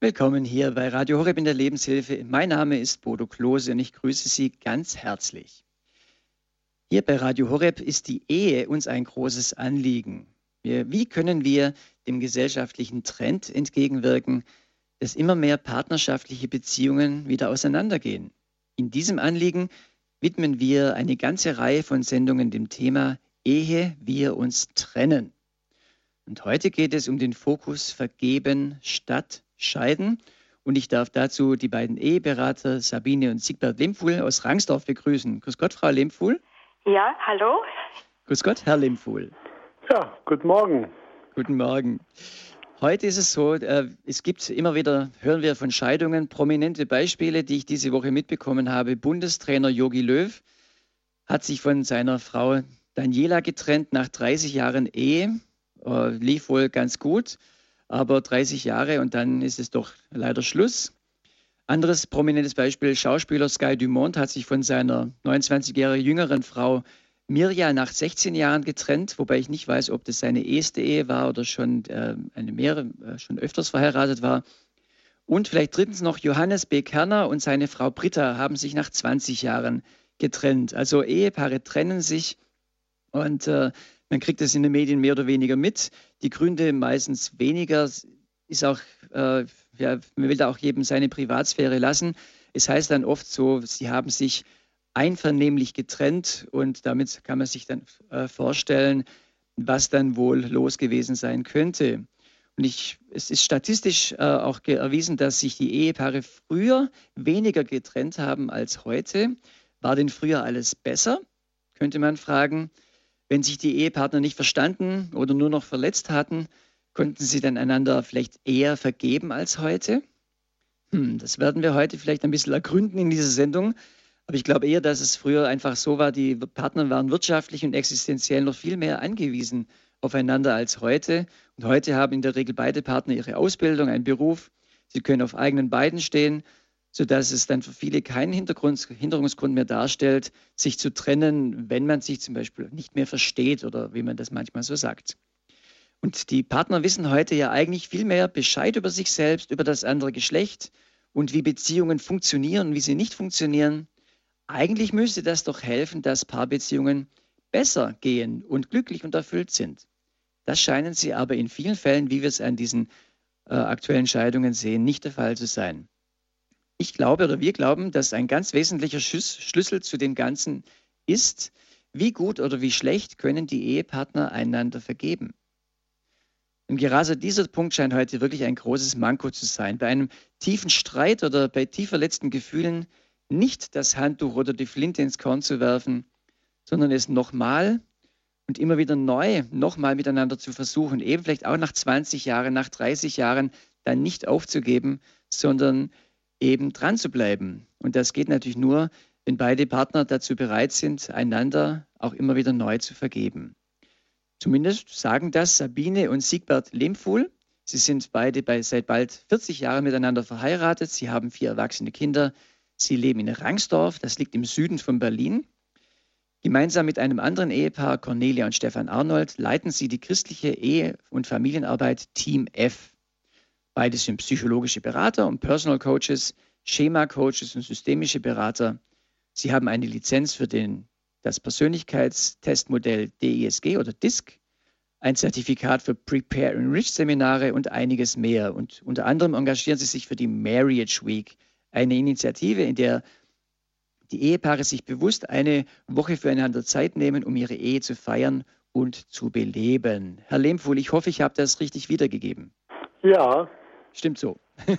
Willkommen hier bei Radio Horeb in der Lebenshilfe. Mein Name ist Bodo Klose und ich grüße Sie ganz herzlich. Hier bei Radio Horeb ist die Ehe uns ein großes Anliegen. Wie können wir dem gesellschaftlichen Trend entgegenwirken, dass immer mehr partnerschaftliche Beziehungen wieder auseinandergehen? In diesem Anliegen widmen wir eine ganze Reihe von Sendungen dem Thema Ehe wir uns trennen. Und heute geht es um den Fokus Vergeben statt scheiden. Und ich darf dazu die beiden Eheberater Sabine und Siegbert Lempfuhl aus Rangsdorf begrüßen. Grüß Gott, Frau Lempfuhl. Ja, hallo. Grüß Gott, Herr Lempfuhl. Ja, guten Morgen. Guten Morgen. Heute ist es so, äh, es gibt immer wieder, hören wir von Scheidungen, prominente Beispiele, die ich diese Woche mitbekommen habe. Bundestrainer Jogi Löw hat sich von seiner Frau Daniela getrennt nach 30 Jahren Ehe. Äh, lief wohl ganz gut aber 30 Jahre und dann ist es doch leider Schluss. Anderes prominentes Beispiel, Schauspieler Sky Dumont hat sich von seiner 29-jährigen jüngeren Frau Mirja nach 16 Jahren getrennt, wobei ich nicht weiß, ob das seine erste Ehe war oder schon äh, eine mehrere, äh, schon öfters verheiratet war. Und vielleicht drittens noch Johannes B. Kerner und seine Frau Britta haben sich nach 20 Jahren getrennt. Also Ehepaare trennen sich und äh, man kriegt es in den Medien mehr oder weniger mit. Die Gründe meistens weniger. Ist auch, äh, ja, man will da auch jedem seine Privatsphäre lassen. Es heißt dann oft so, sie haben sich einvernehmlich getrennt und damit kann man sich dann äh, vorstellen, was dann wohl los gewesen sein könnte. Und ich, es ist statistisch äh, auch erwiesen, dass sich die Ehepaare früher weniger getrennt haben als heute. War denn früher alles besser? Könnte man fragen. Wenn sich die Ehepartner nicht verstanden oder nur noch verletzt hatten, konnten sie dann einander vielleicht eher vergeben als heute? Hm, das werden wir heute vielleicht ein bisschen ergründen in dieser Sendung. Aber ich glaube eher, dass es früher einfach so war, die Partner waren wirtschaftlich und existenziell noch viel mehr angewiesen aufeinander als heute. Und heute haben in der Regel beide Partner ihre Ausbildung, einen Beruf. Sie können auf eigenen Beinen stehen sodass es dann für viele keinen Hinderungsgrund mehr darstellt, sich zu trennen, wenn man sich zum Beispiel nicht mehr versteht oder wie man das manchmal so sagt. Und die Partner wissen heute ja eigentlich viel mehr Bescheid über sich selbst, über das andere Geschlecht und wie Beziehungen funktionieren wie sie nicht funktionieren. Eigentlich müsste das doch helfen, dass Paarbeziehungen besser gehen und glücklich und erfüllt sind. Das scheinen sie aber in vielen Fällen, wie wir es an diesen äh, aktuellen Scheidungen sehen, nicht der Fall zu sein. Ich glaube oder wir glauben, dass ein ganz wesentlicher Schlüssel zu dem Ganzen ist, wie gut oder wie schlecht können die Ehepartner einander vergeben. Und gerade dieser Punkt scheint heute wirklich ein großes Manko zu sein. Bei einem tiefen Streit oder bei tief verletzten Gefühlen nicht das Handtuch oder die Flinte ins Korn zu werfen, sondern es nochmal und immer wieder neu nochmal miteinander zu versuchen, eben vielleicht auch nach 20 Jahren, nach 30 Jahren dann nicht aufzugeben, sondern eben dran zu bleiben. Und das geht natürlich nur, wenn beide Partner dazu bereit sind, einander auch immer wieder neu zu vergeben. Zumindest sagen das Sabine und Siegbert Lehmfuhl. Sie sind beide bei, seit bald 40 Jahren miteinander verheiratet. Sie haben vier erwachsene Kinder. Sie leben in Rangsdorf, das liegt im Süden von Berlin. Gemeinsam mit einem anderen Ehepaar, Cornelia und Stefan Arnold, leiten sie die christliche Ehe- und Familienarbeit Team F. Beides sind psychologische Berater und Personal Coaches, Schema-Coaches und systemische Berater. Sie haben eine Lizenz für den, das Persönlichkeitstestmodell DISG oder DISC, ein Zertifikat für Prepare and Seminare und einiges mehr. Und unter anderem engagieren sie sich für die Marriage Week, eine Initiative, in der die Ehepaare sich bewusst eine Woche füreinander Zeit nehmen, um ihre Ehe zu feiern und zu beleben. Herr Lehmfuhl, ich hoffe, ich habe das richtig wiedergegeben. Ja, Stimmt so.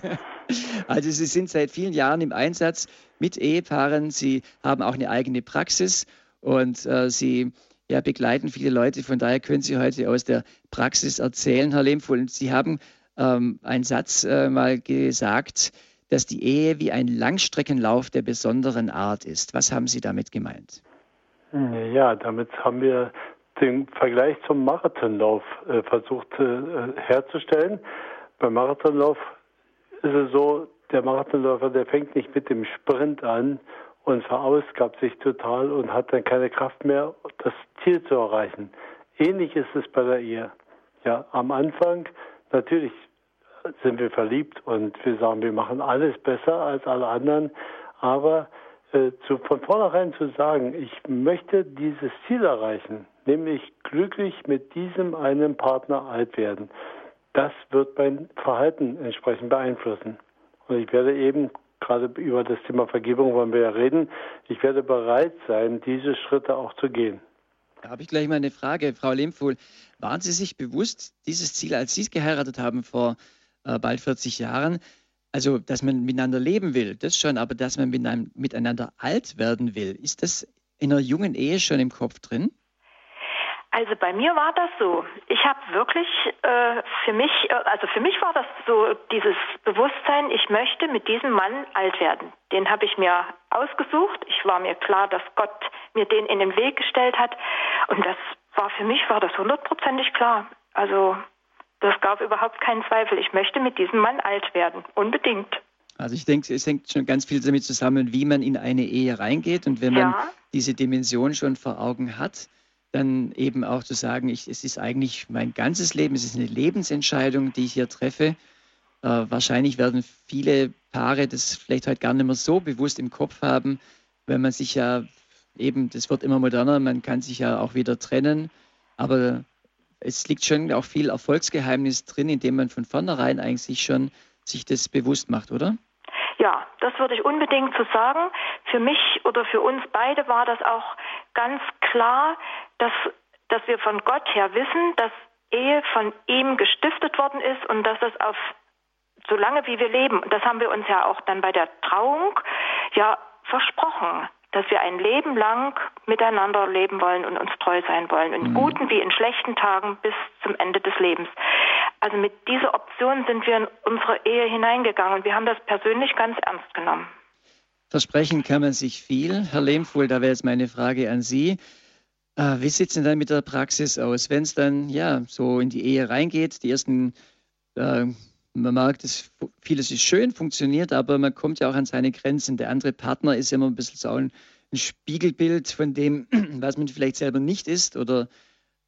also Sie sind seit vielen Jahren im Einsatz mit Ehepaaren. Sie haben auch eine eigene Praxis und äh, Sie ja, begleiten viele Leute. Von daher können Sie heute aus der Praxis erzählen, Herr Lehmfuhl. Sie haben ähm, einen Satz äh, mal gesagt, dass die Ehe wie ein Langstreckenlauf der besonderen Art ist. Was haben Sie damit gemeint? Ja, damit haben wir den Vergleich zum Marathonlauf äh, versucht äh, herzustellen. Beim Marathonlauf ist es so, der Marathonläufer, der fängt nicht mit dem Sprint an und verausgabt sich total und hat dann keine Kraft mehr, das Ziel zu erreichen. Ähnlich ist es bei der Ehe. Ja, am Anfang natürlich sind wir verliebt und wir sagen, wir machen alles besser als alle anderen. Aber äh, zu, von vornherein zu sagen, ich möchte dieses Ziel erreichen, nämlich glücklich mit diesem einen Partner alt werden, das wird mein Verhalten entsprechend beeinflussen. Und ich werde eben, gerade über das Thema Vergebung wollen wir ja reden, ich werde bereit sein, diese Schritte auch zu gehen. Da habe ich gleich mal eine Frage, Frau Lehmfuhl. Waren Sie sich bewusst, dieses Ziel, als Sie es geheiratet haben vor äh, bald 40 Jahren, also dass man miteinander leben will, das schon, aber dass man miteinander alt werden will, ist das in einer jungen Ehe schon im Kopf drin? Also bei mir war das so. Ich habe wirklich äh, für mich, äh, also für mich war das so dieses Bewusstsein, ich möchte mit diesem Mann alt werden. Den habe ich mir ausgesucht. Ich war mir klar, dass Gott mir den in den Weg gestellt hat. Und das war für mich, war das hundertprozentig klar. Also das gab überhaupt keinen Zweifel. Ich möchte mit diesem Mann alt werden. Unbedingt. Also ich denke, es hängt schon ganz viel damit zusammen, wie man in eine Ehe reingeht. Und wenn man ja. diese Dimension schon vor Augen hat, dann eben auch zu sagen, ich, es ist eigentlich mein ganzes Leben, es ist eine Lebensentscheidung, die ich hier treffe. Äh, wahrscheinlich werden viele Paare das vielleicht heute gar nicht mehr so bewusst im Kopf haben, wenn man sich ja eben, das wird immer moderner, man kann sich ja auch wieder trennen, aber es liegt schon auch viel Erfolgsgeheimnis drin, indem man von vornherein eigentlich schon sich das bewusst macht, oder? Ja, das würde ich unbedingt so sagen. Für mich oder für uns beide war das auch ganz klar, dass, dass wir von Gott her wissen, dass Ehe von ihm gestiftet worden ist und dass es auf so lange wie wir leben, und das haben wir uns ja auch dann bei der Trauung ja versprochen, dass wir ein Leben lang miteinander leben wollen und uns treu sein wollen, in mhm. guten wie in schlechten Tagen bis zum Ende des Lebens. Also mit dieser Option sind wir in unsere Ehe hineingegangen und wir haben das persönlich ganz ernst genommen. Versprechen kann man sich viel. Herr Lehmfuhl, da wäre jetzt meine Frage an Sie. Äh, wie sieht es denn dann mit der Praxis aus? Wenn es dann ja so in die Ehe reingeht, die ersten, äh, man merkt, dass vieles ist schön, funktioniert, aber man kommt ja auch an seine Grenzen. Der andere Partner ist ja immer ein bisschen so ein, ein Spiegelbild von dem, was man vielleicht selber nicht ist oder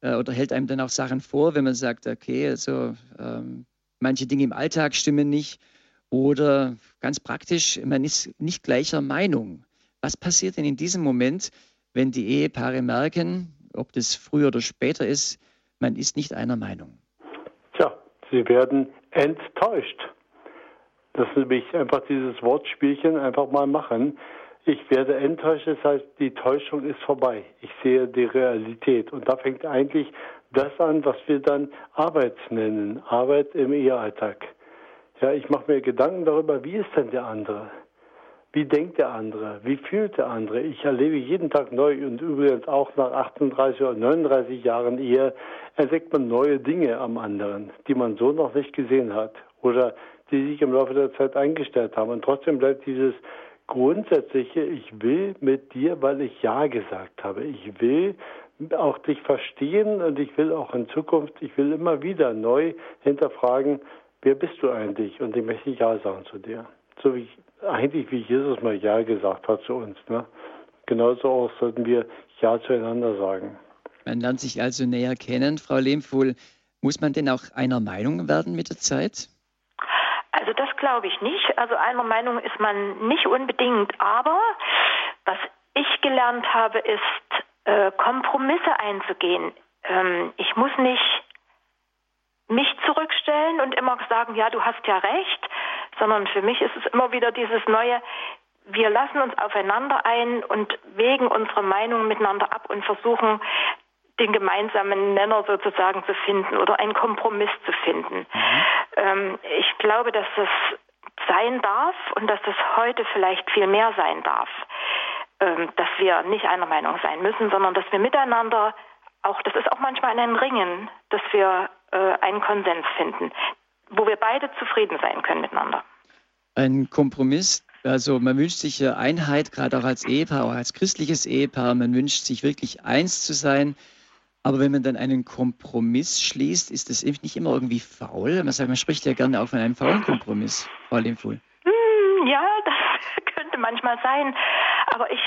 äh, oder hält einem dann auch Sachen vor, wenn man sagt, okay, also ähm, manche Dinge im Alltag stimmen nicht oder ganz praktisch, man ist nicht gleicher Meinung. Was passiert denn in diesem Moment, wenn die Ehepaare merken, ob das früher oder später ist, man ist nicht einer Meinung? Tja, sie werden enttäuscht. Das ist nämlich einfach dieses Wortspielchen einfach mal machen. Ich werde enttäuscht, das heißt, die Täuschung ist vorbei. Ich sehe die Realität. Und da fängt eigentlich das an, was wir dann Arbeit nennen. Arbeit im Ehealltag. Ja, ich mache mir Gedanken darüber, wie ist denn der andere? Wie denkt der andere? Wie fühlt der andere? Ich erlebe jeden Tag neu und übrigens auch nach 38 oder 39 Jahren Ehe entdeckt man neue Dinge am anderen, die man so noch nicht gesehen hat oder die sich im Laufe der Zeit eingestellt haben. Und trotzdem bleibt dieses grundsätzliche, ich will mit dir, weil ich Ja gesagt habe. Ich will auch dich verstehen und ich will auch in Zukunft, ich will immer wieder neu hinterfragen, wer bist du eigentlich? Und ich möchte Ja sagen zu dir. So wie eigentlich wie Jesus mal Ja gesagt hat zu uns. Ne? Genauso auch sollten wir Ja zueinander sagen. Man lernt sich also näher kennen. Frau Lehmfuhl, muss man denn auch einer Meinung werden mit der Zeit? Also das glaube ich nicht. Also einer Meinung ist man nicht unbedingt. Aber was ich gelernt habe, ist äh, Kompromisse einzugehen. Ähm, ich muss nicht mich zurückstellen und immer sagen, ja, du hast ja recht, sondern für mich ist es immer wieder dieses neue, wir lassen uns aufeinander ein und wägen unsere Meinungen miteinander ab und versuchen den gemeinsamen Nenner sozusagen zu finden oder einen Kompromiss zu finden. Mhm. Ähm, ich glaube, dass das sein darf und dass das heute vielleicht viel mehr sein darf, ähm, dass wir nicht einer Meinung sein müssen, sondern dass wir miteinander auch, das ist auch manchmal ein Ringen, dass wir äh, einen Konsens finden, wo wir beide zufrieden sein können miteinander. Ein Kompromiss, also man wünscht sich Einheit, gerade auch als Ehepaar, auch als christliches Ehepaar. Man wünscht sich wirklich eins zu sein. Aber wenn man dann einen Kompromiss schließt, ist das nicht immer irgendwie faul? Man sagt, man spricht ja gerne auch von einem faulen Kompromiss, Frau Lehmfuhl. Hm, ja, das könnte manchmal sein. Aber ich,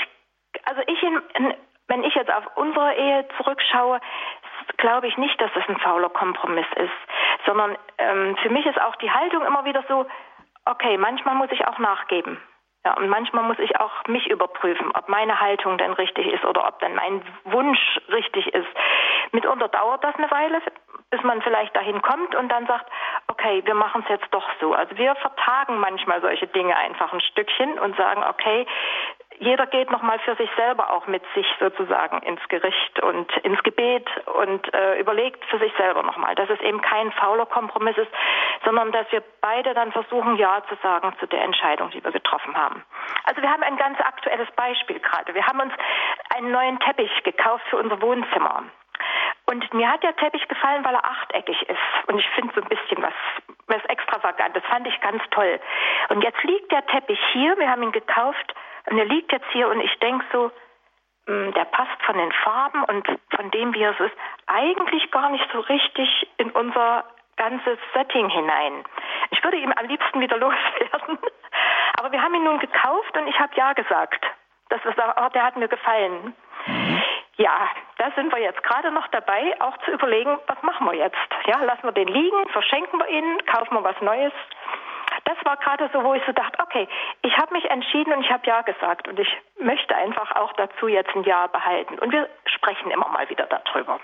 also ich, in, wenn ich jetzt auf unsere Ehe zurückschaue, glaube ich nicht, dass es ein fauler Kompromiss ist, sondern ähm, für mich ist auch die Haltung immer wieder so, okay, manchmal muss ich auch nachgeben. Ja, und manchmal muss ich auch mich überprüfen, ob meine Haltung denn richtig ist oder ob dann mein Wunsch richtig ist. Mitunter dauert das eine Weile, bis man vielleicht dahin kommt und dann sagt, okay, wir machen es jetzt doch so. Also wir vertagen manchmal solche Dinge einfach ein Stückchen und sagen, okay, jeder geht nochmal für sich selber auch mit sich sozusagen ins Gericht und ins Gebet und äh, überlegt für sich selber nochmal, dass es eben kein fauler Kompromiss ist, sondern dass wir beide dann versuchen, Ja zu sagen zu der Entscheidung, die wir getroffen haben. Also wir haben ein ganz aktuelles Beispiel gerade. Wir haben uns einen neuen Teppich gekauft für unser Wohnzimmer. Und mir hat der Teppich gefallen, weil er achteckig ist. Und ich finde so ein bisschen was, was extravagant. Das fand ich ganz toll. Und jetzt liegt der Teppich hier. Wir haben ihn gekauft und er liegt jetzt hier und ich denke so, hm, der passt von den Farben und von dem, wie er so ist, eigentlich gar nicht so richtig in unser ganzes Setting hinein. Ich würde ihm am liebsten wieder loswerden. Aber wir haben ihn nun gekauft und ich habe ja gesagt. Das ist, oh, der hat mir gefallen. Mhm. Ja, da sind wir jetzt gerade noch dabei, auch zu überlegen, was machen wir jetzt? Ja, lassen wir den liegen, verschenken wir ihn, kaufen wir was Neues das war gerade so, wo ich so dachte, okay, ich habe mich entschieden und ich habe Ja gesagt und ich möchte einfach auch dazu jetzt ein Ja behalten. Und wir sprechen immer mal wieder darüber.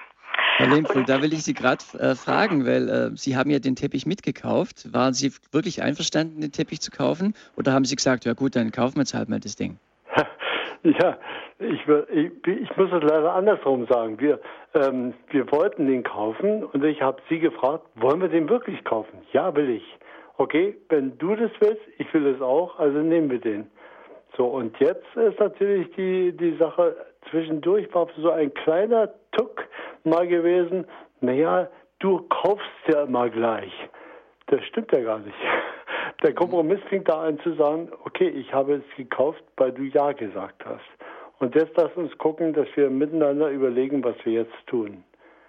Herr Lehmfuhl, da will ich Sie gerade äh, fragen, weil äh, Sie haben ja den Teppich mitgekauft. Waren Sie wirklich einverstanden, den Teppich zu kaufen? Oder haben Sie gesagt, ja gut, dann kaufen wir jetzt halt mal das Ding? Ja, ich, ich, ich, muss es leider andersrum sagen. Wir, ähm, wir wollten den kaufen und ich habe Sie gefragt, wollen wir den wirklich kaufen? Ja, will ich okay, wenn du das willst, ich will es auch, also nehmen wir den. So, und jetzt ist natürlich die, die Sache, zwischendurch war so ein kleiner Tuck mal gewesen, naja, du kaufst ja immer gleich. Das stimmt ja gar nicht. Der Kompromiss fing da an zu sagen, okay, ich habe es gekauft, weil du Ja gesagt hast. Und jetzt lass uns gucken, dass wir miteinander überlegen, was wir jetzt tun.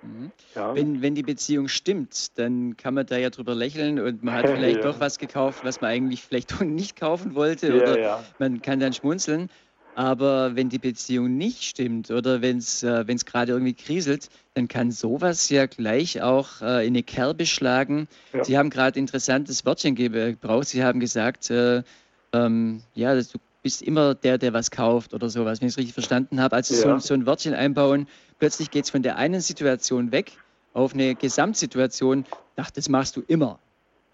Mhm. Ja. Wenn, wenn die Beziehung stimmt, dann kann man da ja drüber lächeln und man hat vielleicht ja. doch was gekauft, was man eigentlich vielleicht nicht kaufen wollte ja, oder man kann dann schmunzeln. Aber wenn die Beziehung nicht stimmt oder wenn es äh, gerade irgendwie kriselt, dann kann sowas ja gleich auch äh, in eine Kerbe schlagen. Sie haben gerade interessantes Wörtchen gebraucht. Sie haben gesagt, äh, ähm, ja, du bist immer der, der was kauft oder sowas, wenn ich es richtig verstanden habe. Also so, so ein Wörtchen einbauen, Plötzlich geht es von der einen Situation weg auf eine Gesamtsituation. Ach, das machst du immer.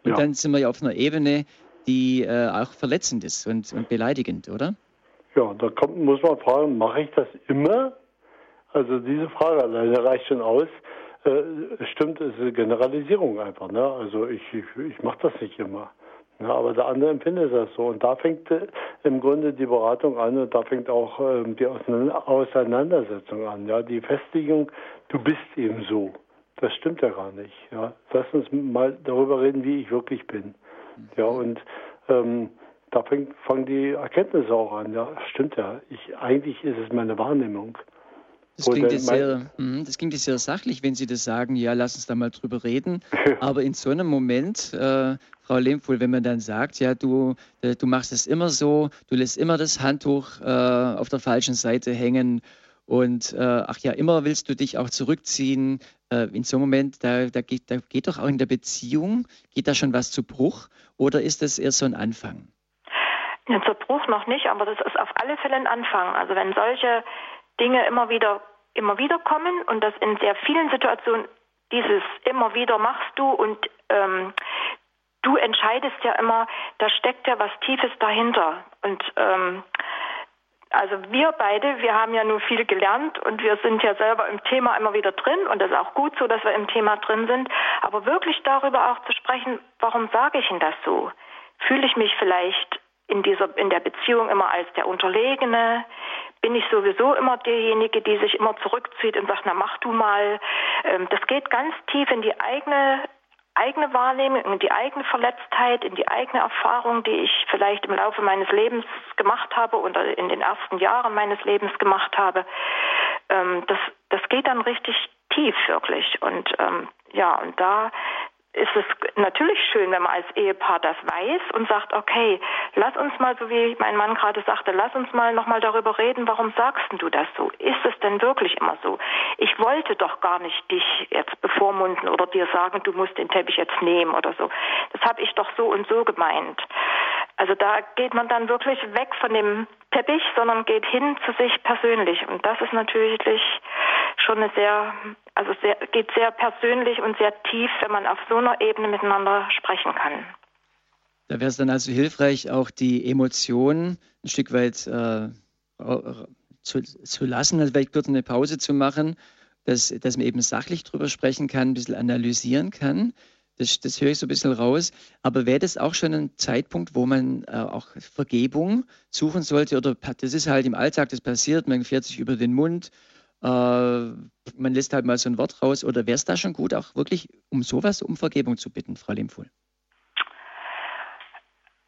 Und ja. dann sind wir ja auf einer Ebene, die äh, auch verletzend ist und, und beleidigend, oder? Ja, da kommt, muss man fragen, mache ich das immer? Also diese Frage alleine reicht schon aus. Äh, stimmt, es ist eine Generalisierung einfach. Ne? Also ich, ich, ich mache das nicht immer. Ja, aber der andere empfindet das so. Und da fängt äh, im Grunde die Beratung an und da fängt auch äh, die Auseinandersetzung an. Ja, die Festigung, du bist eben so. Das stimmt ja gar nicht. Ja, lass uns mal darüber reden, wie ich wirklich bin. Ja, und ähm, da fängt, fangen die Erkenntnisse auch an. Ja, stimmt ja. Ich, eigentlich ist es meine Wahrnehmung. Das klingt, jetzt sehr, mhm, das klingt jetzt sehr sachlich, wenn Sie das sagen, ja, lass uns da mal drüber reden. Aber in so einem Moment, äh, Frau Lehmfuhl, wenn man dann sagt, ja, du, äh, du machst es immer so, du lässt immer das Handtuch äh, auf der falschen Seite hängen und äh, ach ja, immer willst du dich auch zurückziehen. Äh, in so einem Moment, da, da, geht, da geht doch auch in der Beziehung, geht da schon was zu Bruch oder ist das erst so ein Anfang? Ja, zu Bruch noch nicht, aber das ist auf alle Fälle ein Anfang. Also wenn solche Dinge immer wieder, immer wieder kommen und das in sehr vielen Situationen dieses immer wieder machst du und ähm, du entscheidest ja immer, da steckt ja was Tiefes dahinter. Und ähm, also wir beide, wir haben ja nur viel gelernt und wir sind ja selber im Thema immer wieder drin und das ist auch gut so, dass wir im Thema drin sind. Aber wirklich darüber auch zu sprechen, warum sage ich denn das so? Fühle ich mich vielleicht in dieser, in der Beziehung immer als der Unterlegene? Bin ich sowieso immer derjenige, die sich immer zurückzieht und sagt, na mach du mal. Ähm, das geht ganz tief in die eigene eigene Wahrnehmung, in die eigene Verletztheit, in die eigene Erfahrung, die ich vielleicht im Laufe meines Lebens gemacht habe oder in den ersten Jahren meines Lebens gemacht habe. Ähm, das, das geht dann richtig tief wirklich. Und ähm, ja, und da ist es natürlich schön, wenn man als Ehepaar das weiß und sagt, okay, lass uns mal, so wie mein Mann gerade sagte, lass uns mal nochmal darüber reden, warum sagst du das so? Ist es denn wirklich immer so? Ich wollte doch gar nicht dich jetzt bevormunden oder dir sagen, du musst den Teppich jetzt nehmen oder so. Das habe ich doch so und so gemeint. Also da geht man dann wirklich weg von dem Teppich, sondern geht hin zu sich persönlich. Und das ist natürlich schon eine sehr, also sehr, geht sehr persönlich und sehr tief, wenn man auf so einer Ebene miteinander sprechen kann. Da wäre es dann also hilfreich, auch die Emotionen ein Stück weit äh, zu, zu lassen, also vielleicht kurz eine Pause zu machen, dass, dass man eben sachlich drüber sprechen kann, ein bisschen analysieren kann das, das höre ich so ein bisschen raus. Aber wäre das auch schon ein Zeitpunkt, wo man äh, auch Vergebung suchen sollte? Oder das ist halt im Alltag, das passiert, man fährt sich über den Mund, man lässt halt mal so ein Wort raus. Oder wäre es da schon gut, auch wirklich um sowas, um Vergebung zu bitten, Frau Lemfuhl?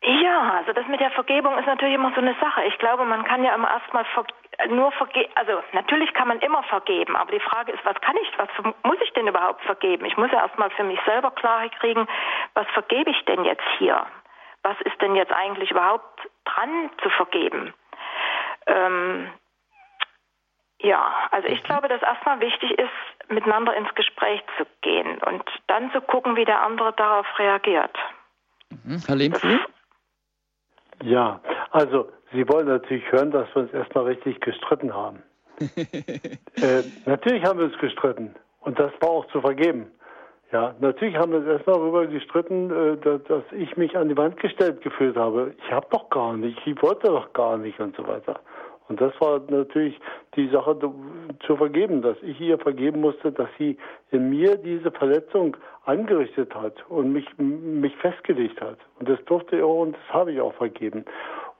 Ja, also das mit der Vergebung ist natürlich immer so eine Sache. Ich glaube, man kann ja immer erstmal ver nur vergeben, also natürlich kann man immer vergeben, aber die Frage ist, was kann ich, was muss ich denn überhaupt vergeben? Ich muss ja erstmal für mich selber Klarheit kriegen, was vergebe ich denn jetzt hier? Was ist denn jetzt eigentlich überhaupt dran zu vergeben? Ähm, ja, also ich mhm. glaube, dass erstmal wichtig ist, miteinander ins Gespräch zu gehen und dann zu gucken, wie der andere darauf reagiert. Mhm. Herr Lehmfuhl? Ja, also Sie wollen natürlich hören, dass wir uns erstmal richtig gestritten haben. äh, natürlich haben wir uns gestritten und das war auch zu vergeben. Ja, natürlich haben wir uns erstmal darüber gestritten, äh, dass, dass, ich mich an die Wand gestellt gefühlt habe. Ich habe doch gar nicht, ich wollte doch gar nicht und so weiter. Und das war natürlich die Sache zu vergeben, dass ich ihr vergeben musste, dass sie in mir diese Verletzung angerichtet hat und mich, mich festgelegt hat. Und das durfte ich auch und das habe ich auch vergeben.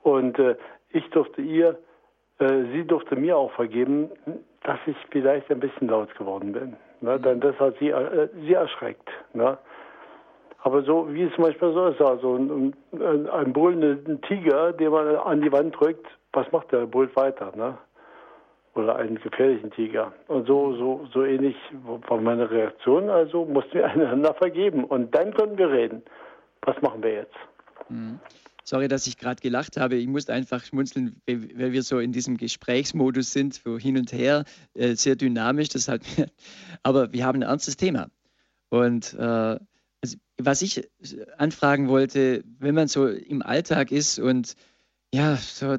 Und äh, ich durfte ihr, äh, sie durfte mir auch vergeben, dass ich vielleicht ein bisschen laut geworden bin. Ne? Denn das hat sie, äh, sie erschreckt. Ne? Aber so wie es manchmal so ist, also ein, ein, ein brüllender Tiger, den man an die Wand drückt, was macht der? Brüllt weiter. Ne? oder einen gefährlichen Tiger. Und so, so, so ähnlich war meine Reaktion. Also mussten wir einander vergeben. Und dann konnten wir reden. Was machen wir jetzt? Mhm. Sorry, dass ich gerade gelacht habe. Ich musste einfach schmunzeln, weil wir so in diesem Gesprächsmodus sind, so hin und her, äh, sehr dynamisch. Das halt, aber wir haben ein ernstes Thema. Und äh, also, was ich anfragen wollte, wenn man so im Alltag ist und ja, so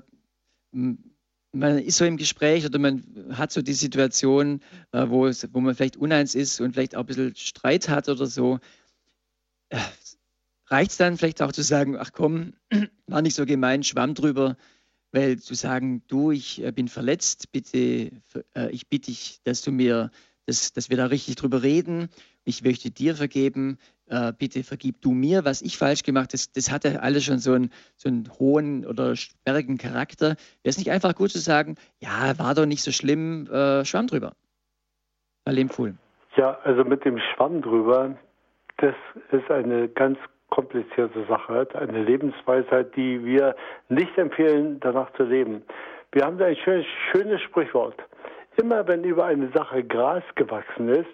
man ist so im Gespräch oder man hat so die Situation, äh, wo, wo man vielleicht uneins ist und vielleicht auch ein bisschen Streit hat oder so. Äh, Reicht es dann vielleicht auch zu sagen, ach komm, war nicht so gemein, schwamm drüber, weil zu sagen, du, ich äh, bin verletzt, bitte, ich bitte dich, dass du mir, dass, dass wir da richtig drüber reden, ich möchte dir vergeben, äh, bitte vergib du mir, was ich falsch gemacht habe. Das, das hatte alles schon so einen, so einen hohen oder sperrigen Charakter. Wäre es nicht einfach gut zu sagen, ja, war doch nicht so schlimm, äh, Schwamm drüber? Herr Lehmfuhl. Ja, also mit dem Schwamm drüber, das ist eine ganz komplizierte Sache, eine Lebensweisheit, die wir nicht empfehlen, danach zu leben. Wir haben da ein schönes, schönes Sprichwort. Immer wenn über eine Sache Gras gewachsen ist,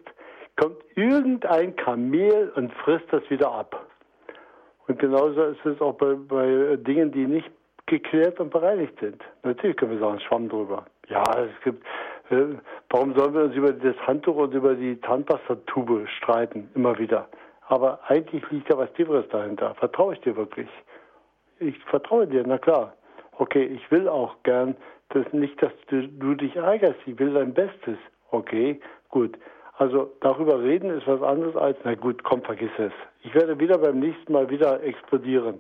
kommt irgendein Kamel und frisst das wieder ab. Und genauso ist es auch bei, bei Dingen, die nicht geklärt und bereinigt sind. Natürlich können wir sagen, Schwamm drüber. Ja, es gibt, äh, warum sollen wir uns über das Handtuch und über die Zahnpastatube streiten, immer wieder? Aber eigentlich liegt ja was Tieferes dahinter. Vertraue ich dir wirklich? Ich vertraue dir, na klar. Okay, ich will auch gern, dass nicht, dass du, du dich ärgerst. Ich will dein Bestes. Okay, gut. Also darüber reden ist was anderes als, na gut, komm, vergiss es. Ich werde wieder beim nächsten Mal wieder explodieren.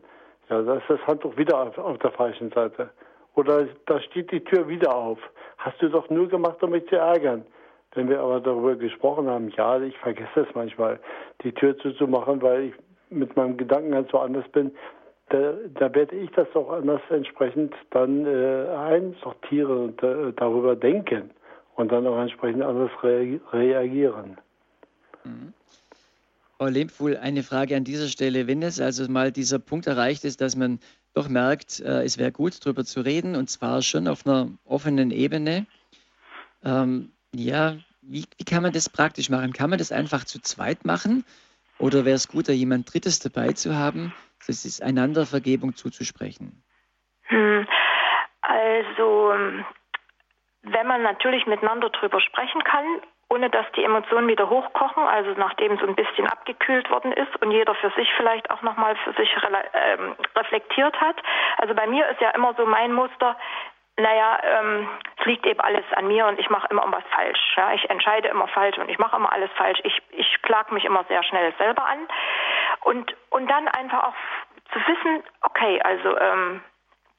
Ja, da ist das Handtuch wieder auf, auf der falschen Seite. Oder da steht die Tür wieder auf. Hast du doch nur gemacht, um mich zu ärgern. Wenn wir aber darüber gesprochen haben, ja, ich vergesse es manchmal, die Tür zuzumachen, weil ich mit meinem Gedanken ganz woanders bin, da, da werde ich das auch anders entsprechend dann äh, einsortieren und äh, darüber denken und dann auch entsprechend anders re reagieren. Mhm. Lehmfuhl, eine Frage an dieser Stelle. Wenn es also mal dieser Punkt erreicht ist, dass man doch merkt, äh, es wäre gut, darüber zu reden, und zwar schon auf einer offenen Ebene, ähm, ja, wie, wie, kann man das praktisch machen? Kann man das einfach zu zweit machen? Oder wäre es gut, da jemand Drittes dabei zu haben, das ist einander Vergebung zuzusprechen? Hm, also, wenn man natürlich miteinander drüber sprechen kann, ohne dass die Emotionen wieder hochkochen, also nachdem so ein bisschen abgekühlt worden ist und jeder für sich vielleicht auch nochmal für sich ähm, reflektiert hat. Also bei mir ist ja immer so mein Muster, naja, ähm, es liegt eben alles an mir und ich mache immer irgendwas falsch. Ja? Ich entscheide immer falsch und ich mache immer alles falsch. Ich, ich klag mich immer sehr schnell selber an. Und, und dann einfach auch zu wissen, okay, also ähm,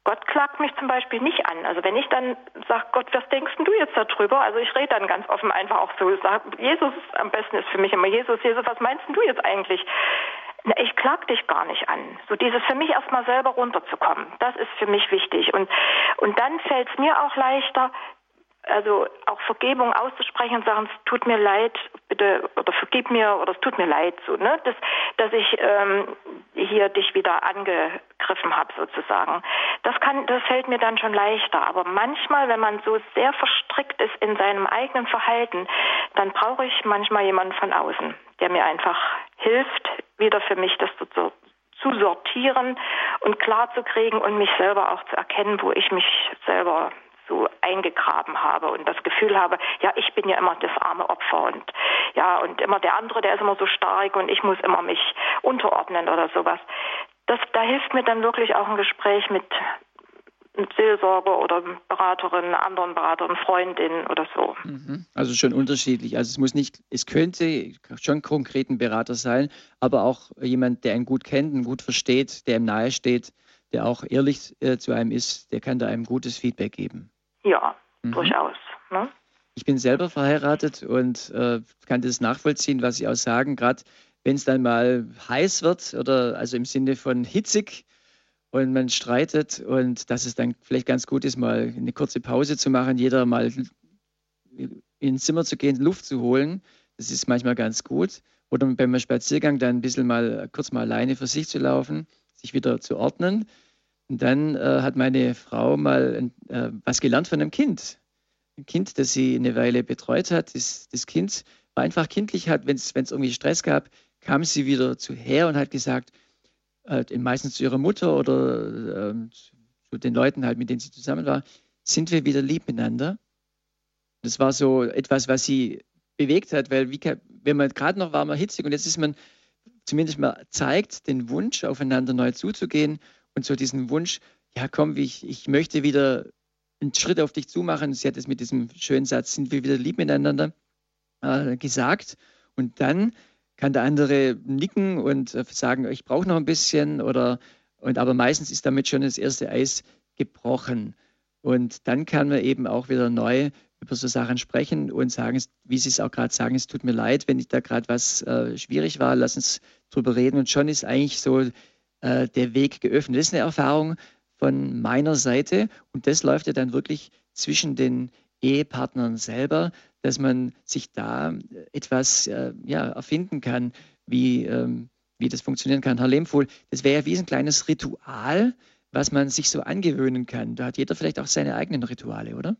Gott klagt mich zum Beispiel nicht an. Also wenn ich dann sage, Gott, was denkst du jetzt darüber? Also ich rede dann ganz offen einfach auch so, sag, Jesus, am besten ist für mich immer Jesus, Jesus, was meinst du jetzt eigentlich? Na, ich klag dich gar nicht an. So dieses für mich erstmal selber runterzukommen, das ist für mich wichtig. Und, und dann fällt es mir auch leichter, also auch Vergebung auszusprechen und sagen, es tut mir leid, bitte oder vergib mir oder es tut mir leid, so ne, dass dass ich ähm, hier dich wieder angegriffen habe sozusagen. Das kann, das fällt mir dann schon leichter. Aber manchmal, wenn man so sehr verstrickt ist in seinem eigenen Verhalten, dann brauche ich manchmal jemanden von außen, der mir einfach hilft, wieder für mich das zu, zu sortieren und klar zu kriegen und mich selber auch zu erkennen, wo ich mich selber so eingegraben habe und das Gefühl habe, ja, ich bin ja immer das arme Opfer und ja, und immer der andere, der ist immer so stark und ich muss immer mich unterordnen oder sowas. Das, da hilft mir dann wirklich auch ein Gespräch mit, mit Seelsorger oder Beraterin, anderen Beratern, Freundinnen oder so. Mhm. Also schon unterschiedlich. Also es muss nicht, es könnte schon konkret ein Berater sein, aber auch jemand, der einen gut kennt, und gut versteht, der ihm nahe steht, der auch ehrlich äh, zu einem ist, der kann da einem gutes Feedback geben. Ja, mhm. durchaus. Ne? Ich bin selber verheiratet und äh, kann das nachvollziehen, was Sie auch sagen, gerade wenn es dann mal heiß wird oder also im Sinne von hitzig und man streitet und dass es dann vielleicht ganz gut ist, mal eine kurze Pause zu machen, jeder mal ins Zimmer zu gehen, Luft zu holen. Das ist manchmal ganz gut. Oder beim Spaziergang dann ein bisschen mal kurz mal alleine für sich zu laufen, sich wieder zu ordnen. Und dann äh, hat meine Frau mal äh, was gelernt von einem Kind. Ein Kind, das sie eine Weile betreut hat. Das, das Kind war einfach kindlich, hat, wenn es irgendwie Stress gab, kam sie wieder zu her und hat gesagt, äh, meistens zu ihrer Mutter oder äh, zu den Leuten halt, mit denen sie zusammen war, sind wir wieder lieb miteinander. Das war so etwas, was sie bewegt hat, weil wie, wenn man gerade noch war, man hitzig und jetzt ist man zumindest mal zeigt den Wunsch, aufeinander neu zuzugehen und so diesen Wunsch, ja komm, ich, ich möchte wieder einen Schritt auf dich zumachen. Sie hat es mit diesem schönen Satz, sind wir wieder lieb miteinander, äh, gesagt. Und dann kann der andere nicken und äh, sagen, ich brauche noch ein bisschen oder und aber meistens ist damit schon das erste Eis gebrochen. Und dann kann man eben auch wieder neu über so Sachen sprechen und sagen, wie Sie es auch gerade sagen, es tut mir leid, wenn ich da gerade was äh, schwierig war, lass uns drüber reden. Und schon ist eigentlich so äh, der Weg geöffnet. Das ist eine Erfahrung von meiner Seite und das läuft ja dann wirklich zwischen den Ehepartnern selber, dass man sich da etwas äh, ja, erfinden kann, wie, ähm, wie das funktionieren kann. Herr Lehmfuhl, das wäre ja wie ein kleines Ritual, was man sich so angewöhnen kann. Da hat jeder vielleicht auch seine eigenen Rituale, oder?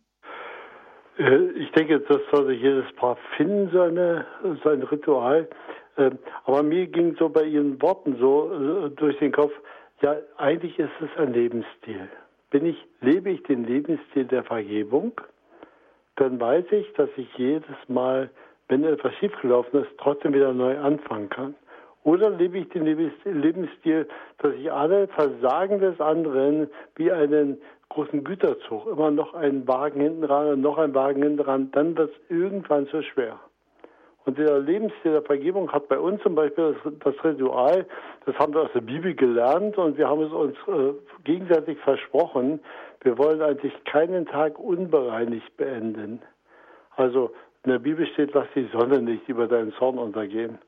Äh, ich denke, das sollte jedes Paar finden, seine, sein Ritual. Ähm, aber mir ging so bei Ihren Worten so äh, durch den Kopf, ja, eigentlich ist es ein Lebensstil. Bin ich, lebe ich den Lebensstil der Vergebung, dann weiß ich, dass ich jedes Mal, wenn etwas schiefgelaufen ist, trotzdem wieder neu anfangen kann. Oder lebe ich den Lebensstil, dass ich alle Versagen des anderen wie einen großen Güterzug, immer noch einen Wagen hinten ran und noch einen Wagen hinten ran, dann wird es irgendwann zu schwer. Und der Lebensstil der Vergebung hat bei uns zum Beispiel das, das, Ritual, das haben wir aus der Bibel gelernt und wir haben es uns äh, gegenseitig versprochen, wir wollen eigentlich keinen Tag unbereinigt beenden. Also in der Bibel steht, lass die Sonne nicht über deinen Zorn untergehen.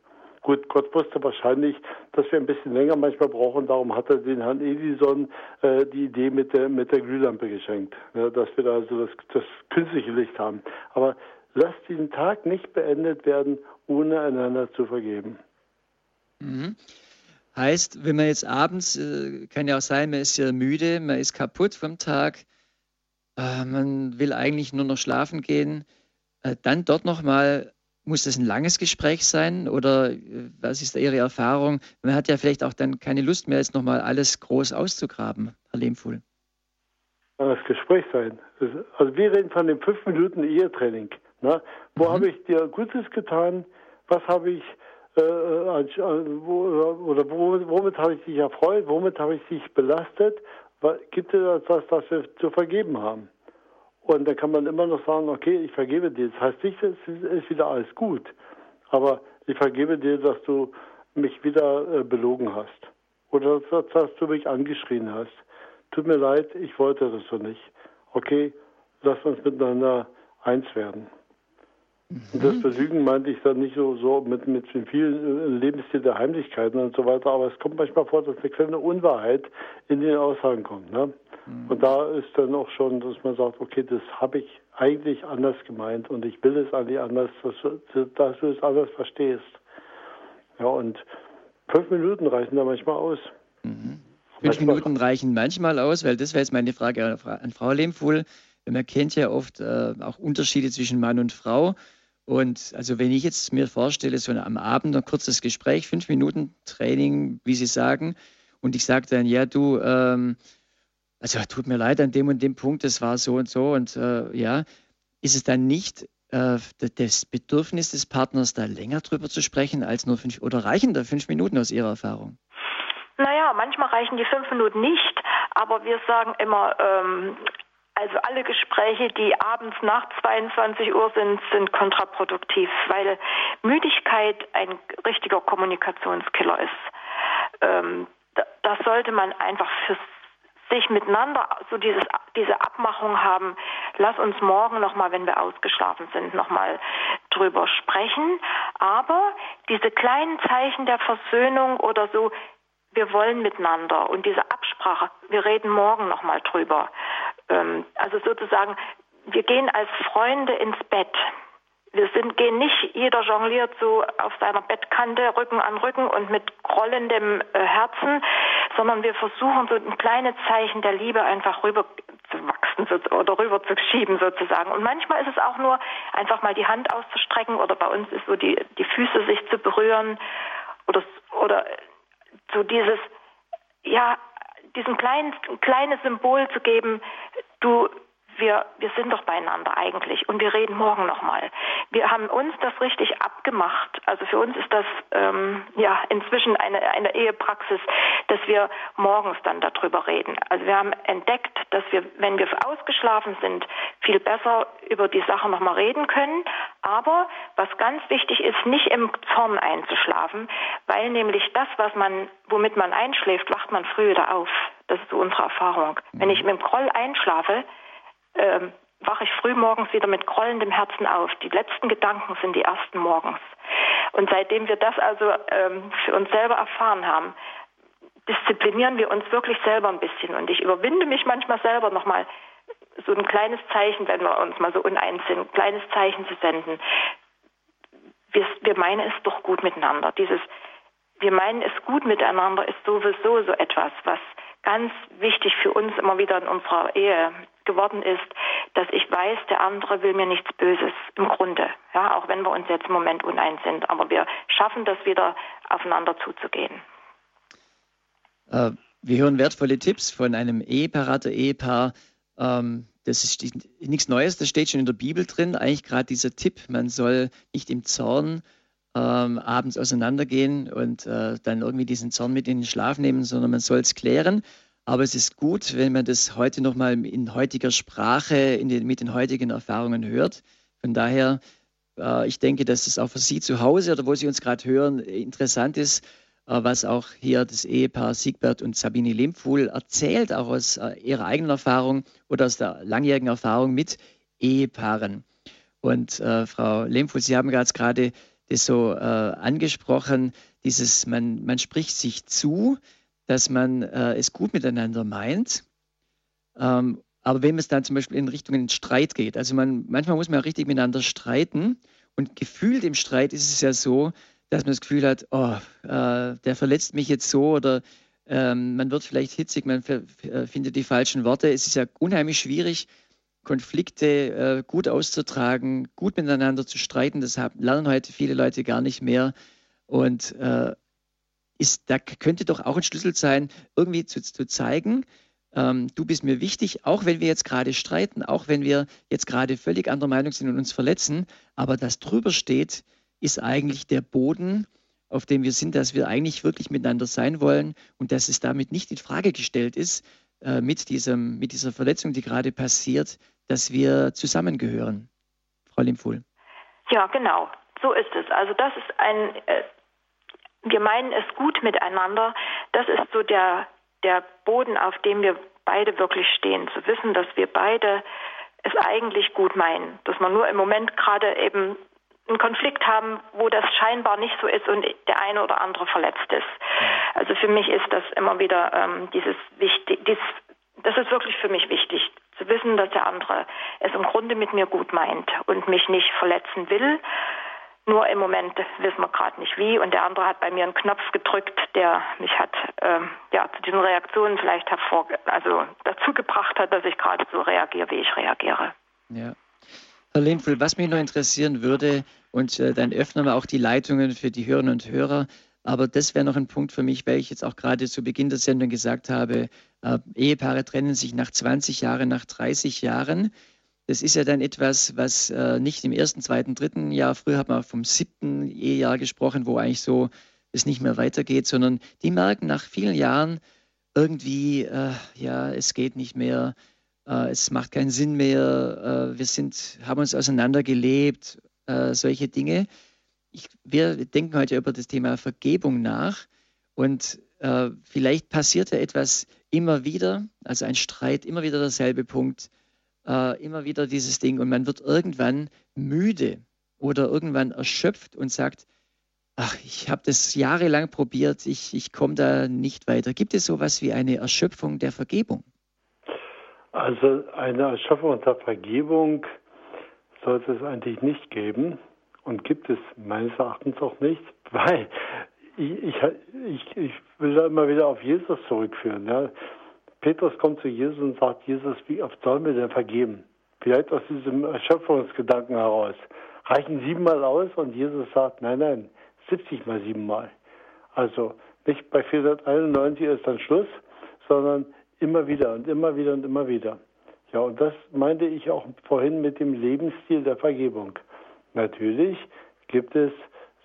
Gut, Gott wusste wahrscheinlich, dass wir ein bisschen länger manchmal brauchen. Darum hat er den Herrn Edison äh, die Idee mit der, mit der Glühlampe geschenkt, ja, dass wir da also das, das künstliche Licht haben. Aber lasst diesen Tag nicht beendet werden, ohne einander zu vergeben. Mhm. Heißt, wenn man jetzt abends, äh, kann ja auch sein, man ist ja müde, man ist kaputt vom Tag, äh, man will eigentlich nur noch schlafen gehen, äh, dann dort nochmal muss das ein langes Gespräch sein oder was ist da Ihre Erfahrung? Man hat ja vielleicht auch dann keine Lust mehr, jetzt nochmal alles groß auszugraben, Herr Lehmfuhl. Das Gespräch sein. Also wir reden von dem fünf Minuten Ehetraining. Ne? Wo mhm. habe ich dir Gutes getan? Was habe ich äh, äh wo, oder womit habe ich dich erfreut? Womit habe ich dich belastet? Gibt es etwas, das wir zu vergeben haben? Und dann kann man immer noch sagen, okay, ich vergebe dir. Das heißt nicht, es ist wieder alles gut. Aber ich vergebe dir, dass du mich wieder äh, belogen hast. Oder dass, dass du mich angeschrien hast. Tut mir leid, ich wollte das so nicht. Okay, lass uns miteinander eins werden. Und das Belügen meinte ich dann nicht so, so mit, mit vielen äh, Lebensstil der Heimlichkeiten und so weiter, aber es kommt manchmal vor, dass eine kleine Unwahrheit in den Aussagen kommt. Ne? Mhm. Und da ist dann auch schon, dass man sagt, okay, das habe ich eigentlich anders gemeint und ich will es eigentlich anders, dass, dass du es anders verstehst. Ja, und fünf Minuten reichen da manchmal aus. Mhm. Fünf manchmal Minuten reichen manchmal aus, weil das wäre jetzt meine Frage an Frau Lehmfuhl. Man kennt ja oft äh, auch Unterschiede zwischen Mann und Frau. Und also wenn ich jetzt mir vorstelle, so am Abend ein kurzes Gespräch, fünf Minuten Training, wie Sie sagen, und ich sage dann, ja, du, ähm, also tut mir leid, an dem und dem Punkt, das war so und so und äh, ja, ist es dann nicht äh, das Bedürfnis des Partners, da länger drüber zu sprechen, als nur fünf, oder reichen da fünf Minuten aus Ihrer Erfahrung? Naja, manchmal reichen die fünf Minuten nicht, aber wir sagen immer, ähm, also alle Gespräche, die abends nach 22 Uhr sind, sind kontraproduktiv, weil Müdigkeit ein richtiger Kommunikationskiller ist. Ähm, das sollte man einfach für sich miteinander so dieses, diese Abmachung haben, lass uns morgen nochmal, wenn wir ausgeschlafen sind, nochmal drüber sprechen. Aber diese kleinen Zeichen der Versöhnung oder so, wir wollen miteinander und diese Absprache, wir reden morgen nochmal drüber. Ähm, also sozusagen, wir gehen als Freunde ins Bett. Wir sind, gehen nicht, jeder jongliert so auf seiner Bettkante, Rücken an Rücken und mit grollendem äh, Herzen, sondern wir versuchen so ein kleines Zeichen der Liebe einfach rüber zu wachsen so, oder rüber zu schieben sozusagen. Und manchmal ist es auch nur einfach mal die Hand auszustrecken oder bei uns ist so die, die Füße sich zu berühren oder, oder so dieses, ja, diesen kleinen, kleines Symbol zu geben, du, wir, wir sind doch beieinander eigentlich und wir reden morgen nochmal. Wir haben uns das richtig abgemacht. Also für uns ist das ähm, ja inzwischen eine, eine Ehepraxis, dass wir morgens dann darüber reden. Also wir haben entdeckt, dass wir, wenn wir ausgeschlafen sind, viel besser über die Sache nochmal reden können. Aber was ganz wichtig ist, nicht im Zorn einzuschlafen, weil nämlich das, was man, womit man einschläft, wacht man früh wieder auf. Das ist so unsere Erfahrung. Wenn ich mit dem Groll einschlafe, ähm, wache ich früh morgens wieder mit grollendem Herzen auf. Die letzten Gedanken sind die ersten morgens. Und seitdem wir das also ähm, für uns selber erfahren haben, disziplinieren wir uns wirklich selber ein bisschen. Und ich überwinde mich manchmal selber nochmal so ein kleines Zeichen, wenn wir uns mal so uneins sind, ein kleines Zeichen zu senden. Wir, wir meinen es doch gut miteinander. Dieses, wir meinen es gut miteinander ist sowieso so etwas, was ganz wichtig für uns immer wieder in unserer Ehe geworden ist, dass ich weiß, der andere will mir nichts Böses im Grunde. Ja, auch wenn wir uns jetzt im Moment uneins sind. Aber wir schaffen das wieder, aufeinander zuzugehen. Äh, wir hören wertvolle Tipps von einem Eheparater, Ehepaar. Ähm, das ist nichts Neues, das steht schon in der Bibel drin. Eigentlich gerade dieser Tipp, man soll nicht im Zorn ähm, abends auseinandergehen und äh, dann irgendwie diesen Zorn mit in den Schlaf nehmen, sondern man soll es klären. Aber es ist gut, wenn man das heute nochmal in heutiger Sprache, in den, mit den heutigen Erfahrungen hört. Von daher, äh, ich denke, dass es auch für Sie zu Hause oder wo Sie uns gerade hören, interessant ist, äh, was auch hier das Ehepaar Siegbert und Sabine Lempfuhl erzählt, auch aus äh, ihrer eigenen Erfahrung oder aus der langjährigen Erfahrung mit Ehepaaren. Und äh, Frau Lempfuhl, Sie haben gerade das so äh, angesprochen, dieses, man, man spricht sich zu, dass man äh, es gut miteinander meint. Ähm, aber wenn es dann zum Beispiel in Richtung Streit geht, also man, manchmal muss man ja richtig miteinander streiten und gefühlt im Streit ist es ja so, dass man das Gefühl hat, oh, äh, der verletzt mich jetzt so oder ähm, man wird vielleicht hitzig, man äh, findet die falschen Worte. Es ist ja unheimlich schwierig, Konflikte äh, gut auszutragen, gut miteinander zu streiten. Das haben, lernen heute viele Leute gar nicht mehr. Und äh, ist, da könnte doch auch ein Schlüssel sein, irgendwie zu, zu zeigen, ähm, du bist mir wichtig, auch wenn wir jetzt gerade streiten, auch wenn wir jetzt gerade völlig anderer Meinung sind und uns verletzen, aber das drüber steht, ist eigentlich der Boden, auf dem wir sind, dass wir eigentlich wirklich miteinander sein wollen und dass es damit nicht in Frage gestellt ist, äh, mit, diesem, mit dieser Verletzung, die gerade passiert, dass wir zusammengehören. Frau Limfuhl. Ja, genau. So ist es. Also das ist ein, äh, wir meinen es gut miteinander. Das ist so der, der Boden, auf dem wir beide wirklich stehen. Zu wissen, dass wir beide es eigentlich gut meinen. Dass man nur im Moment gerade eben einen Konflikt haben, wo das scheinbar nicht so ist und der eine oder andere verletzt ist. Also für mich ist das immer wieder ähm, dieses wichtig, dies, das ist wirklich für mich wichtig, zu wissen, dass der andere es im Grunde mit mir gut meint und mich nicht verletzen will. Nur im Moment wissen wir gerade nicht wie. Und der andere hat bei mir einen Knopf gedrückt, der mich hat ähm, ja zu diesen Reaktionen vielleicht hervor, also dazu gebracht hat, dass ich gerade so reagiere, wie ich reagiere. Ja. Herr Lindfuhl, was mich noch interessieren würde, und äh, dann öffnen wir auch die Leitungen für die Hörerinnen und Hörer, aber das wäre noch ein Punkt für mich, weil ich jetzt auch gerade zu Beginn der Sendung gesagt habe, äh, Ehepaare trennen sich nach 20 Jahren, nach 30 Jahren. Das ist ja dann etwas, was äh, nicht im ersten, zweiten, dritten Jahr, früher hat man vom siebten Ehejahr gesprochen, wo eigentlich so es nicht mehr weitergeht, sondern die merken nach vielen Jahren irgendwie, äh, ja, es geht nicht mehr, äh, es macht keinen Sinn mehr, äh, wir sind, haben uns auseinandergelebt, äh, solche Dinge. Ich, wir denken heute über das Thema Vergebung nach und äh, vielleicht passiert ja etwas immer wieder, also ein Streit, immer wieder derselbe Punkt, äh, immer wieder dieses Ding und man wird irgendwann müde oder irgendwann erschöpft und sagt, ach, ich habe das jahrelang probiert, ich, ich komme da nicht weiter. Gibt es sowas wie eine Erschöpfung der Vergebung? Also eine Erschaffung der Vergebung sollte es eigentlich nicht geben und gibt es meines Erachtens auch nicht, weil ich, ich, ich, will da immer wieder auf Jesus zurückführen. Ja. Petrus kommt zu Jesus und sagt, Jesus, wie oft sollen wir denn vergeben? Vielleicht aus diesem Erschöpfungsgedanken heraus. Reichen siebenmal aus und Jesus sagt, nein, nein, 70 mal siebenmal. Also nicht bei 491 ist dann Schluss, sondern Immer wieder und immer wieder und immer wieder. Ja, und das meinte ich auch vorhin mit dem Lebensstil der Vergebung. Natürlich gibt es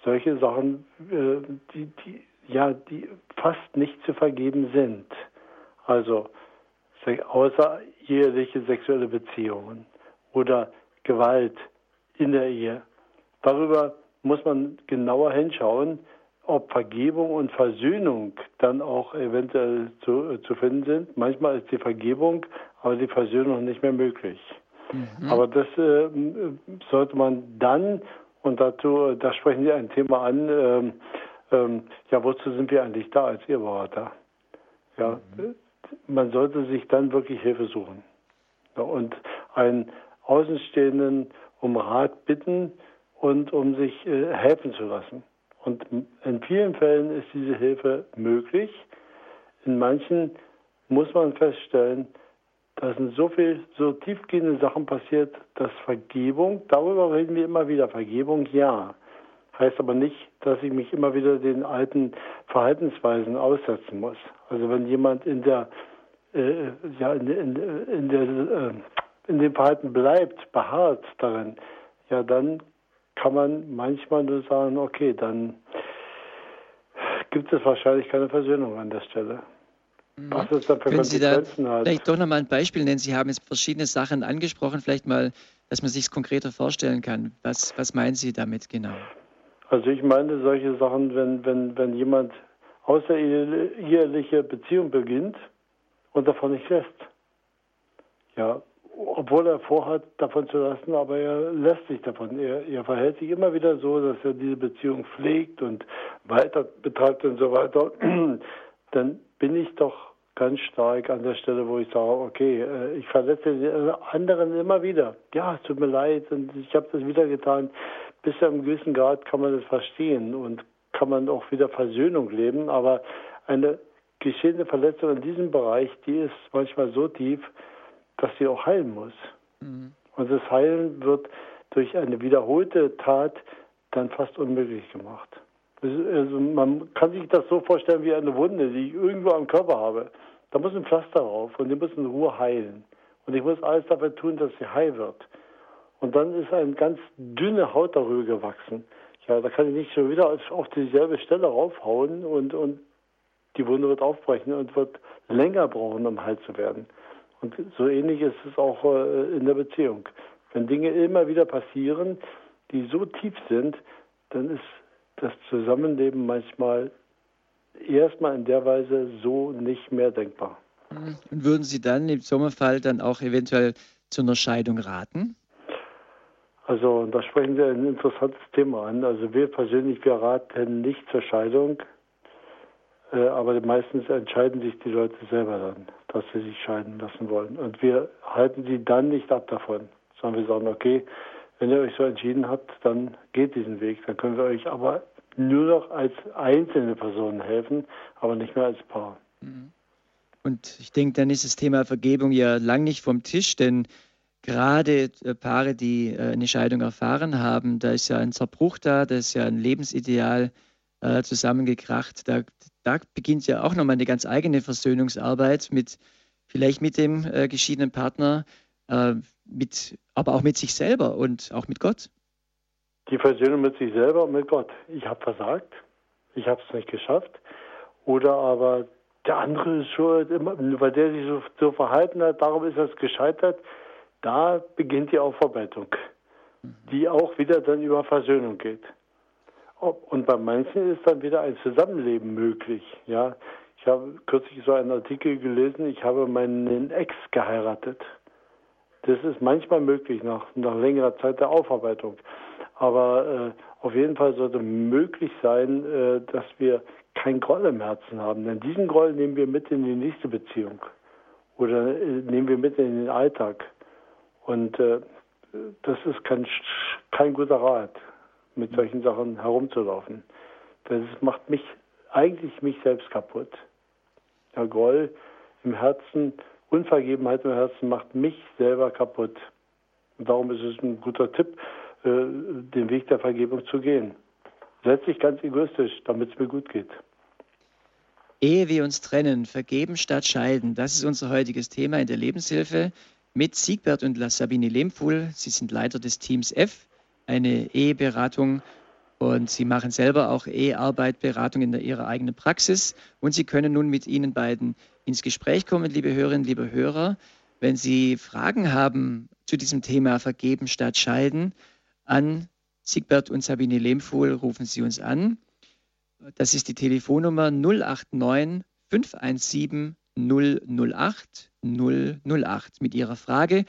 solche Sachen, äh, die, die, ja, die fast nicht zu vergeben sind. Also außereheliche sexuelle Beziehungen oder Gewalt in der Ehe. Darüber muss man genauer hinschauen, ob Vergebung und Versöhnung dann auch eventuell zu, zu finden sind. Manchmal ist die Vergebung, aber die Versöhnung nicht mehr möglich. Mhm. Aber das äh, sollte man dann, und dazu, da sprechen Sie ein Thema an, ähm, ähm, ja, wozu sind wir eigentlich da als Eheberater? Ja, mhm. Man sollte sich dann wirklich Hilfe suchen. Und einen Außenstehenden um Rat bitten und um sich äh, helfen zu lassen. Und in vielen Fällen ist diese Hilfe möglich. In manchen muss man feststellen, da sind so viel, so tiefgehende Sachen passiert, dass Vergebung, darüber reden wir immer wieder, Vergebung ja. Heißt aber nicht, dass ich mich immer wieder den alten Verhaltensweisen aussetzen muss. Also wenn jemand in der, äh, ja, in, in, in, der, äh, in dem Verhalten bleibt, beharrt darin, ja, dann kann man manchmal nur sagen, okay, dann gibt es wahrscheinlich keine Versöhnung an der Stelle. Mhm. Was es dann für Können Sie da hat. vielleicht doch nochmal ein Beispiel nennen? Sie haben jetzt verschiedene Sachen angesprochen, vielleicht mal, dass man sich es konkreter vorstellen kann. Was, was meinen Sie damit genau? Also ich meine solche Sachen, wenn, wenn, wenn jemand außereheliche Beziehung beginnt und davon nicht lässt. Ja, obwohl er vorhat, davon zu lassen, aber er lässt sich davon. Er, er, verhält sich immer wieder so, dass er diese Beziehung pflegt und weiter betreibt und so weiter. Dann bin ich doch ganz stark an der Stelle, wo ich sage, okay, äh, ich verletze die anderen immer wieder. Ja, es tut mir leid und ich habe das wieder getan. Bis zu einem gewissen Grad kann man das verstehen und kann man auch wieder Versöhnung leben, aber eine geschehene Verletzung in diesem Bereich, die ist manchmal so tief, dass sie auch heilen muss. Mhm. Und das Heilen wird durch eine wiederholte Tat dann fast unmöglich gemacht. Also man kann sich das so vorstellen wie eine Wunde, die ich irgendwo am Körper habe. Da muss ein Pflaster drauf und die muss in Ruhe heilen. Und ich muss alles dafür tun, dass sie heil wird. Und dann ist eine ganz dünne Haut darüber gewachsen. Ja, da kann ich nicht schon wieder auf dieselbe Stelle raufhauen und, und die Wunde wird aufbrechen und wird länger brauchen, um heil zu werden. Und so ähnlich ist es auch äh, in der Beziehung. Wenn Dinge immer wieder passieren, die so tief sind, dann ist das Zusammenleben manchmal erstmal in der Weise so nicht mehr denkbar. Und würden Sie dann im Sommerfall dann auch eventuell zu einer Scheidung raten? Also da sprechen Sie ein interessantes Thema an. Also wir persönlich, wir raten nicht zur Scheidung, äh, aber meistens entscheiden sich die Leute selber dann, dass sie sich scheiden lassen wollen. Und wir halten sie dann nicht ab davon, sondern wir sagen, okay, wenn ihr euch so entschieden habt, dann geht diesen Weg. Dann können wir euch aber nur noch als einzelne Personen helfen, aber nicht mehr als Paar. Mhm. Und ich denke, dann ist das Thema Vergebung ja lang nicht vom Tisch, denn gerade äh, Paare, die äh, eine Scheidung erfahren haben, da ist ja ein Zerbruch da, da ist ja ein Lebensideal äh, zusammengekracht. Da, da beginnt ja auch nochmal eine ganz eigene Versöhnungsarbeit mit vielleicht mit dem äh, geschiedenen Partner, äh, mit, aber auch mit sich selber und auch mit Gott. Die Versöhnung mit sich selber und mit Gott. Ich habe versagt, ich habe es nicht geschafft. Oder aber der andere ist schuld, weil der sich so, so verhalten hat, darum ist er gescheitert. Da beginnt die Aufarbeitung, die auch wieder dann über Versöhnung geht. Und bei manchen ist dann wieder ein Zusammenleben möglich. Ja, ich habe kürzlich so einen Artikel gelesen. Ich habe meinen Ex geheiratet. Das ist manchmal möglich nach, nach längerer Zeit der Aufarbeitung. Aber äh, auf jeden Fall sollte möglich sein, äh, dass wir kein Groll im Herzen haben. Denn diesen Groll nehmen wir mit in die nächste Beziehung oder äh, nehmen wir mit in den Alltag. Und äh, das ist kein, kein guter Rat, mit solchen Sachen herumzulaufen. Das macht mich eigentlich mich selbst kaputt. Der Groll im Herzen, Unvergebenheit im Herzen macht mich selber kaputt. Und darum ist es ein guter Tipp, äh, den Weg der Vergebung zu gehen. Letztlich ganz egoistisch, damit es mir gut geht. Ehe wir uns trennen, vergeben statt scheiden, das ist unser heutiges Thema in der Lebenshilfe mit Siegbert und Sabine Lehmfuhl. Sie sind Leiter des Teams F, eine Eheberatung und Sie machen selber auch Ehearbeit, Beratung in Ihrer eigenen Praxis. Und Sie können nun mit Ihnen beiden ins Gespräch kommen, liebe Hörerinnen, liebe Hörer. Wenn Sie Fragen haben zu diesem Thema Vergeben statt Scheiden, an Siegbert und Sabine Lehmfuhl rufen Sie uns an. Das ist die Telefonnummer 089 517 008 008 mit Ihrer Frage.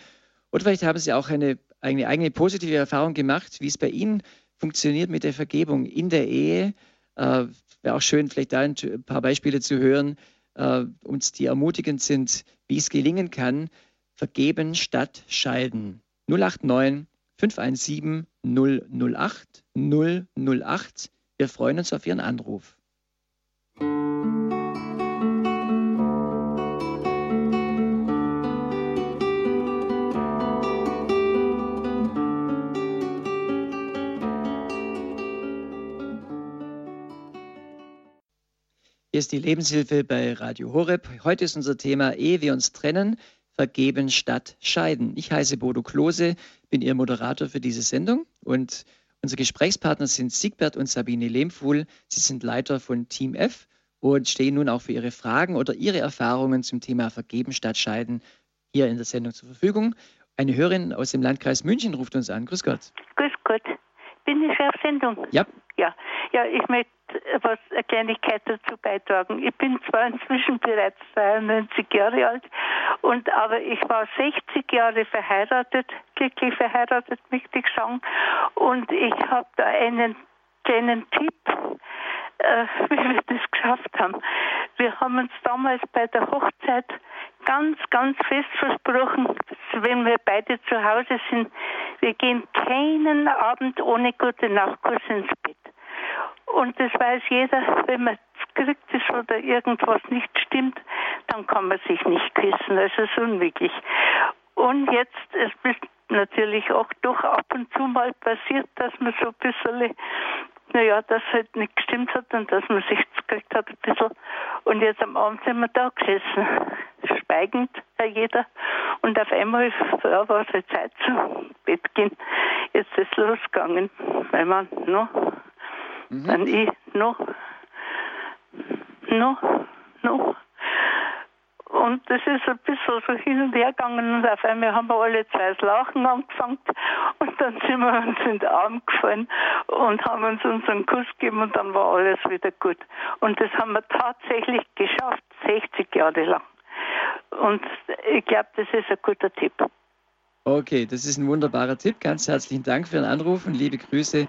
Oder vielleicht haben Sie auch eine, eine eigene positive Erfahrung gemacht, wie es bei Ihnen funktioniert mit der Vergebung in der Ehe. Äh, Wäre auch schön, vielleicht da ein paar Beispiele zu hören, äh, uns die ermutigend sind, wie es gelingen kann. Vergeben statt scheiden. 089 517 008 008. Wir freuen uns auf Ihren Anruf. Hier ist die Lebenshilfe bei Radio Horeb. Heute ist unser Thema Ehe wir uns trennen, vergeben statt scheiden. Ich heiße Bodo Klose, bin Ihr Moderator für diese Sendung und unsere Gesprächspartner sind Siegbert und Sabine Lehmfuhl. Sie sind Leiter von Team F und stehen nun auch für Ihre Fragen oder Ihre Erfahrungen zum Thema Vergeben statt Scheiden hier in der Sendung zur Verfügung. Eine Hörerin aus dem Landkreis München ruft uns an. Grüß Gott. Grüß Gott. Bin ich auf Sendung? Ja. Ja, ja ich möchte was eine Kleinigkeit dazu beitragen. Ich bin zwar inzwischen bereits 92 Jahre alt, und aber ich war 60 Jahre verheiratet, glücklich verheiratet, möchte ich sagen. Und ich habe da einen kleinen Tipp, äh, wie wir das geschafft haben. Wir haben uns damals bei der Hochzeit ganz, ganz fest versprochen, wenn wir beide zu Hause sind, wir gehen keinen Abend ohne gute Nachtkuss ins Bett. Und das weiß jeder, wenn man gekriegt ist oder irgendwas nicht stimmt, dann kann man sich nicht küssen. Das ist unmöglich. Und jetzt, es ist natürlich auch doch ab und zu mal passiert, dass man so ein bisschen, naja, dass halt nicht gestimmt hat und dass man sich gekriegt hat ein bisschen. Und jetzt am Abend sind wir da gesessen, schweigend, jeder. Und auf einmal ja, war es halt Zeit zum Bett gehen. Jetzt ist es losgegangen, weil man noch, mhm. dann ich noch, noch, noch. Und das ist ein bisschen so hin und her gegangen und auf einmal haben wir alle zwei Lachen angefangen und dann sind wir uns in den Arm gefallen und haben uns unseren Kuss gegeben und dann war alles wieder gut. Und das haben wir tatsächlich geschafft, 60 Jahre lang. Und ich glaube, das ist ein guter Tipp. Okay, das ist ein wunderbarer Tipp. Ganz herzlichen Dank für den Anruf und liebe Grüße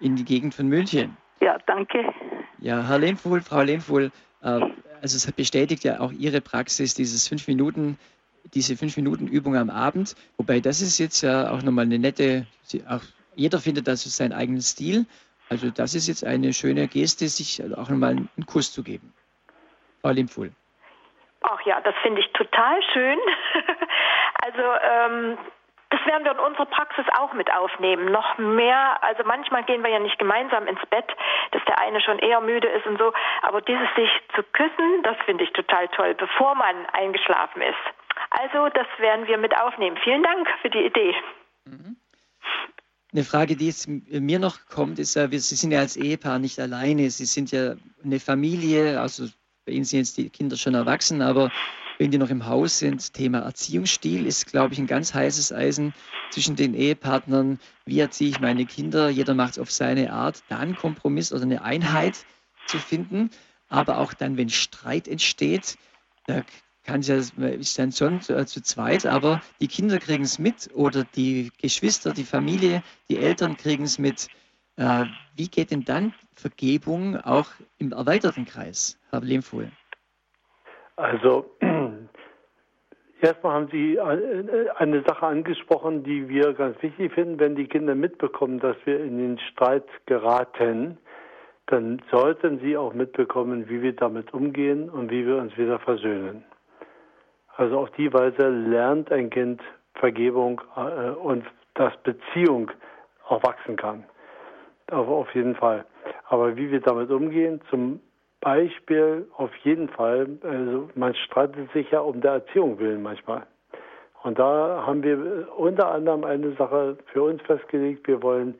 in die Gegend von München. Ja, danke. Ja, Herr Lehmfuhl, Frau Lehmfuhl, äh, also es bestätigt ja auch Ihre Praxis, dieses fünf Minuten, diese fünf Minuten Übung am Abend. Wobei das ist jetzt ja auch nochmal eine nette, auch jeder findet das ist sein eigenen Stil. Also das ist jetzt eine schöne Geste, sich auch nochmal einen Kuss zu geben. Frau Limpfuhl. Ach ja, das finde ich total schön. also ähm, werden wir in unserer Praxis auch mit aufnehmen. Noch mehr, also manchmal gehen wir ja nicht gemeinsam ins Bett, dass der eine schon eher müde ist und so. Aber dieses sich zu küssen, das finde ich total toll, bevor man eingeschlafen ist. Also das werden wir mit aufnehmen. Vielen Dank für die Idee. Mhm. Eine Frage, die jetzt mir noch kommt, ist, Sie sind ja als Ehepaar nicht alleine. Sie sind ja eine Familie, also bei Ihnen sind jetzt die Kinder schon erwachsen, aber wenn die noch im Haus sind, Thema Erziehungsstil ist, glaube ich, ein ganz heißes Eisen zwischen den Ehepartnern. Wie erziehe ich meine Kinder? Jeder macht es auf seine Art. Da einen Kompromiss oder eine Einheit zu finden. Aber auch dann, wenn Streit entsteht, da kann ja, ist dann schon äh, zu zweit, aber die Kinder kriegen es mit oder die Geschwister, die Familie, die Eltern kriegen es mit. Äh, wie geht denn dann Vergebung auch im erweiterten Kreis, Herr Lehmfuhl? Also erstmal haben Sie eine Sache angesprochen, die wir ganz wichtig finden. Wenn die Kinder mitbekommen, dass wir in den Streit geraten, dann sollten sie auch mitbekommen, wie wir damit umgehen und wie wir uns wieder versöhnen. Also auf die Weise lernt ein Kind Vergebung äh, und dass Beziehung auch wachsen kann. Auf jeden Fall. Aber wie wir damit umgehen, zum Beispiel auf jeden Fall, also man streitet sich ja um der Erziehung willen manchmal. Und da haben wir unter anderem eine Sache für uns festgelegt, wir wollen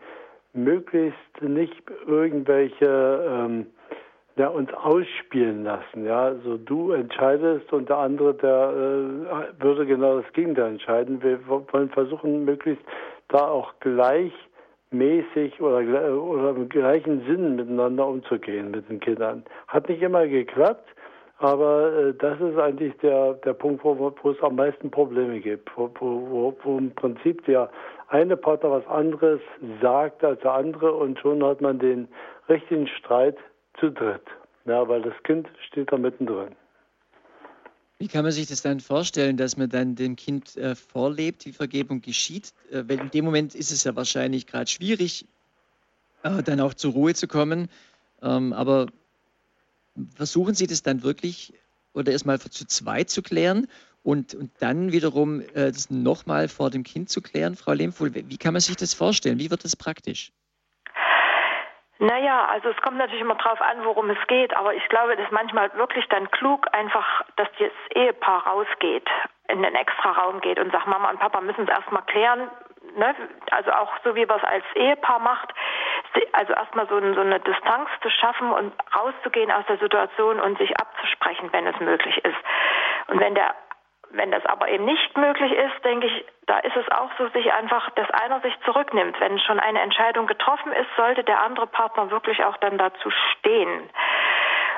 möglichst nicht irgendwelche ähm, ja, uns ausspielen lassen. Ja, also du entscheidest und der andere, der äh, würde genau das Gegenteil entscheiden. Wir wollen versuchen, möglichst da auch gleich mäßig oder, oder im gleichen Sinn miteinander umzugehen mit den Kindern. Hat nicht immer geklappt, aber äh, das ist eigentlich der, der Punkt, wo, wo es am meisten Probleme gibt, wo, wo, wo im Prinzip der eine Partner was anderes sagt als der andere und schon hat man den richtigen Streit zu dritt. Ja, weil das Kind steht da mittendrin. Wie kann man sich das dann vorstellen, dass man dann dem Kind äh, vorlebt, wie Vergebung geschieht? Äh, weil in dem Moment ist es ja wahrscheinlich gerade schwierig, äh, dann auch zur Ruhe zu kommen. Ähm, aber versuchen Sie das dann wirklich oder erstmal zu zweit zu klären und, und dann wiederum äh, das nochmal vor dem Kind zu klären, Frau Lehmfuhl? Wie kann man sich das vorstellen? Wie wird das praktisch? Naja, also es kommt natürlich immer drauf an, worum es geht, aber ich glaube, das ist manchmal wirklich dann klug, einfach, dass das Ehepaar rausgeht, in den extra Raum geht und sagt, Mama und Papa müssen es erstmal klären, ne? also auch so wie man es als Ehepaar macht, also erstmal so, so eine Distanz zu schaffen und rauszugehen aus der Situation und sich abzusprechen, wenn es möglich ist. Und wenn der wenn das aber eben nicht möglich ist, denke ich, da ist es auch so, sich einfach, dass einer sich zurücknimmt. Wenn schon eine Entscheidung getroffen ist, sollte der andere Partner wirklich auch dann dazu stehen.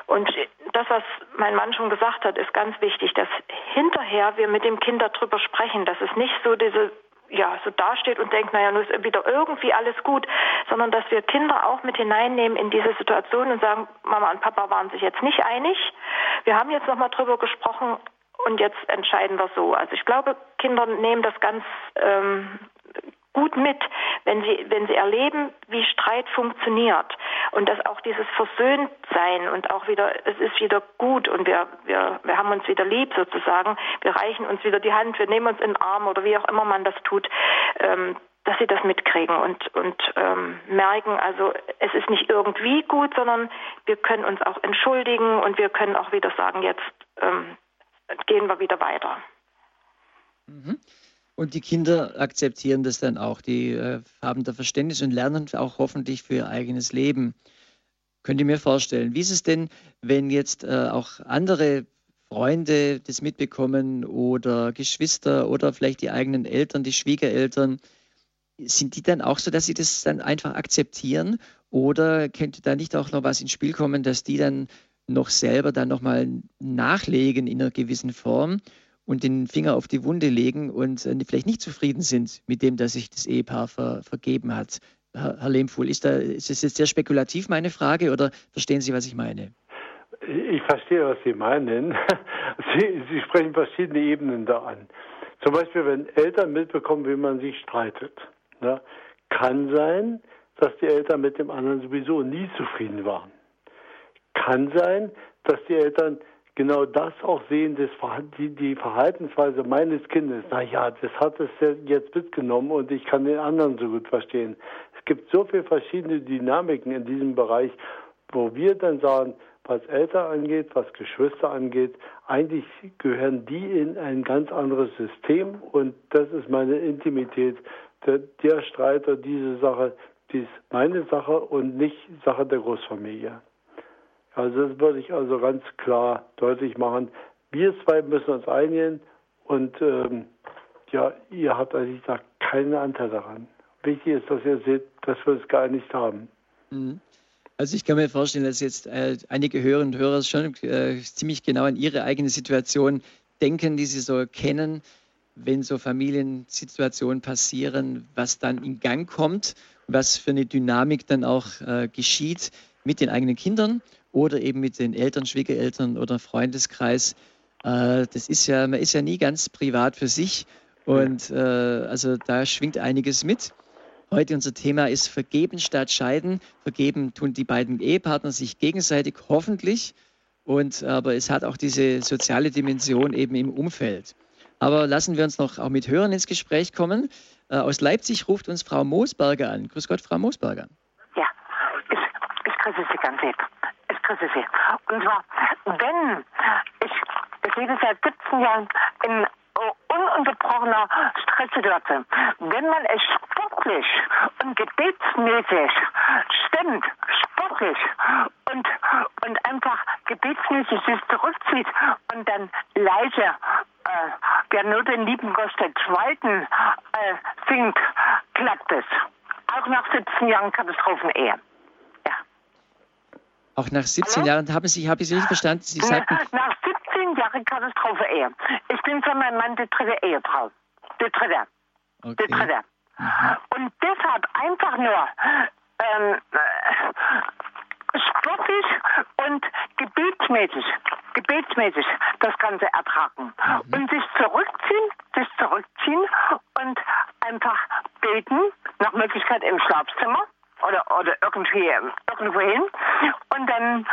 Und das, was mein Mann schon gesagt hat, ist ganz wichtig, dass hinterher wir mit dem Kind darüber sprechen, dass es nicht so diese ja, so dasteht und denkt, naja, nun ist wieder irgendwie alles gut, sondern dass wir Kinder auch mit hineinnehmen in diese Situation und sagen, Mama und Papa waren sich jetzt nicht einig. Wir haben jetzt nochmal drüber gesprochen, und jetzt entscheiden wir so. Also ich glaube, Kinder nehmen das ganz ähm, gut mit, wenn sie, wenn sie erleben, wie Streit funktioniert. und dass auch dieses Versöhntsein und auch wieder, es ist wieder gut und wir, wir, wir haben uns wieder lieb sozusagen, wir reichen uns wieder die Hand, wir nehmen uns in den Arm oder wie auch immer man das tut, ähm, dass sie das mitkriegen und, und ähm, merken, also es ist nicht irgendwie gut, sondern wir können uns auch entschuldigen und wir können auch wieder sagen, jetzt ähm, gehen wir wieder weiter. Mhm. Und die Kinder akzeptieren das dann auch. Die äh, haben da Verständnis und lernen auch hoffentlich für ihr eigenes Leben. Könnt ihr mir vorstellen, wie ist es denn, wenn jetzt äh, auch andere Freunde das mitbekommen oder Geschwister oder vielleicht die eigenen Eltern, die Schwiegereltern, sind die dann auch so, dass sie das dann einfach akzeptieren? Oder könnte da nicht auch noch was ins Spiel kommen, dass die dann noch selber dann nochmal nachlegen in einer gewissen Form und den Finger auf die Wunde legen und äh, vielleicht nicht zufrieden sind mit dem, dass sich das Ehepaar ver, vergeben hat? Herr, Herr Lehmfuhl, ist, da, ist das jetzt sehr spekulativ meine Frage oder verstehen Sie, was ich meine? Ich verstehe, was Sie meinen. Sie, Sie sprechen verschiedene Ebenen da an. Zum Beispiel, wenn Eltern mitbekommen, wie man sich streitet. Ne? Kann sein, dass die Eltern mit dem anderen sowieso nie zufrieden waren. Kann sein, dass die Eltern genau das auch sehen, das, die, die Verhaltensweise meines Kindes. Naja, das hat es jetzt mitgenommen und ich kann den anderen so gut verstehen. Es gibt so viele verschiedene Dynamiken in diesem Bereich, wo wir dann sagen, was Eltern angeht, was Geschwister angeht, eigentlich gehören die in ein ganz anderes System und das ist meine Intimität der, der Streiter, diese Sache, die ist meine Sache und nicht Sache der Großfamilie. Also das würde ich also ganz klar deutlich machen. Wir zwei müssen uns einigen und ähm, ja, ihr habt eigentlich da keinen Anteil daran. Wichtig ist, dass ihr seht, dass wir es geeinigt haben. Mhm. Also ich kann mir vorstellen, dass jetzt äh, einige Hörerinnen und Hörer schon äh, ziemlich genau an ihre eigene Situation denken, die sie so kennen wenn so Familiensituationen passieren, was dann in Gang kommt, was für eine Dynamik dann auch äh, geschieht mit den eigenen Kindern oder eben mit den Eltern, Schwiegereltern oder Freundeskreis. Äh, das ist ja, man ist ja nie ganz privat für sich und äh, also da schwingt einiges mit. Heute unser Thema ist Vergeben statt Scheiden. Vergeben tun die beiden Ehepartner sich gegenseitig, hoffentlich. Und aber es hat auch diese soziale Dimension eben im Umfeld. Aber lassen wir uns noch auch mit Hörern ins Gespräch kommen. Äh, aus Leipzig ruft uns Frau Moosberger an. Grüß Gott, Frau Moosberger. Ja, ich, ich grüße Sie ganz lieb. Grüße Sie. Und zwar, wenn ich, ich lebe seit 17 Jahren in ununterbrochener Stresssituation. Wenn man es sportlich und gebetsmäßig stimmt, sportlich und, und einfach gebetsmäßig sich zurückzieht und dann leise äh, der nur den lieben Gott der Zweiten äh, singt, klappt es. Auch nach 17 Jahren Katastrophenehe. Auch nach 17 Hallo? Jahren haben Sie, habe ich Sie nicht verstanden? Sie sagten, nach 17 Jahren Katastrophe-Ehe. Ich bin für meinen Mann die dritte Ehefrau. Die dritte. Okay. Die dritte. Mhm. Und deshalb einfach nur ähm, äh, sportlich und gebetsmäßig, gebetsmäßig das Ganze ertragen. Mhm. Und sich zurückziehen, sich zurückziehen und einfach beten, nach Möglichkeit im Schlafzimmer oder, oder irgendwie irgendwo hin und dann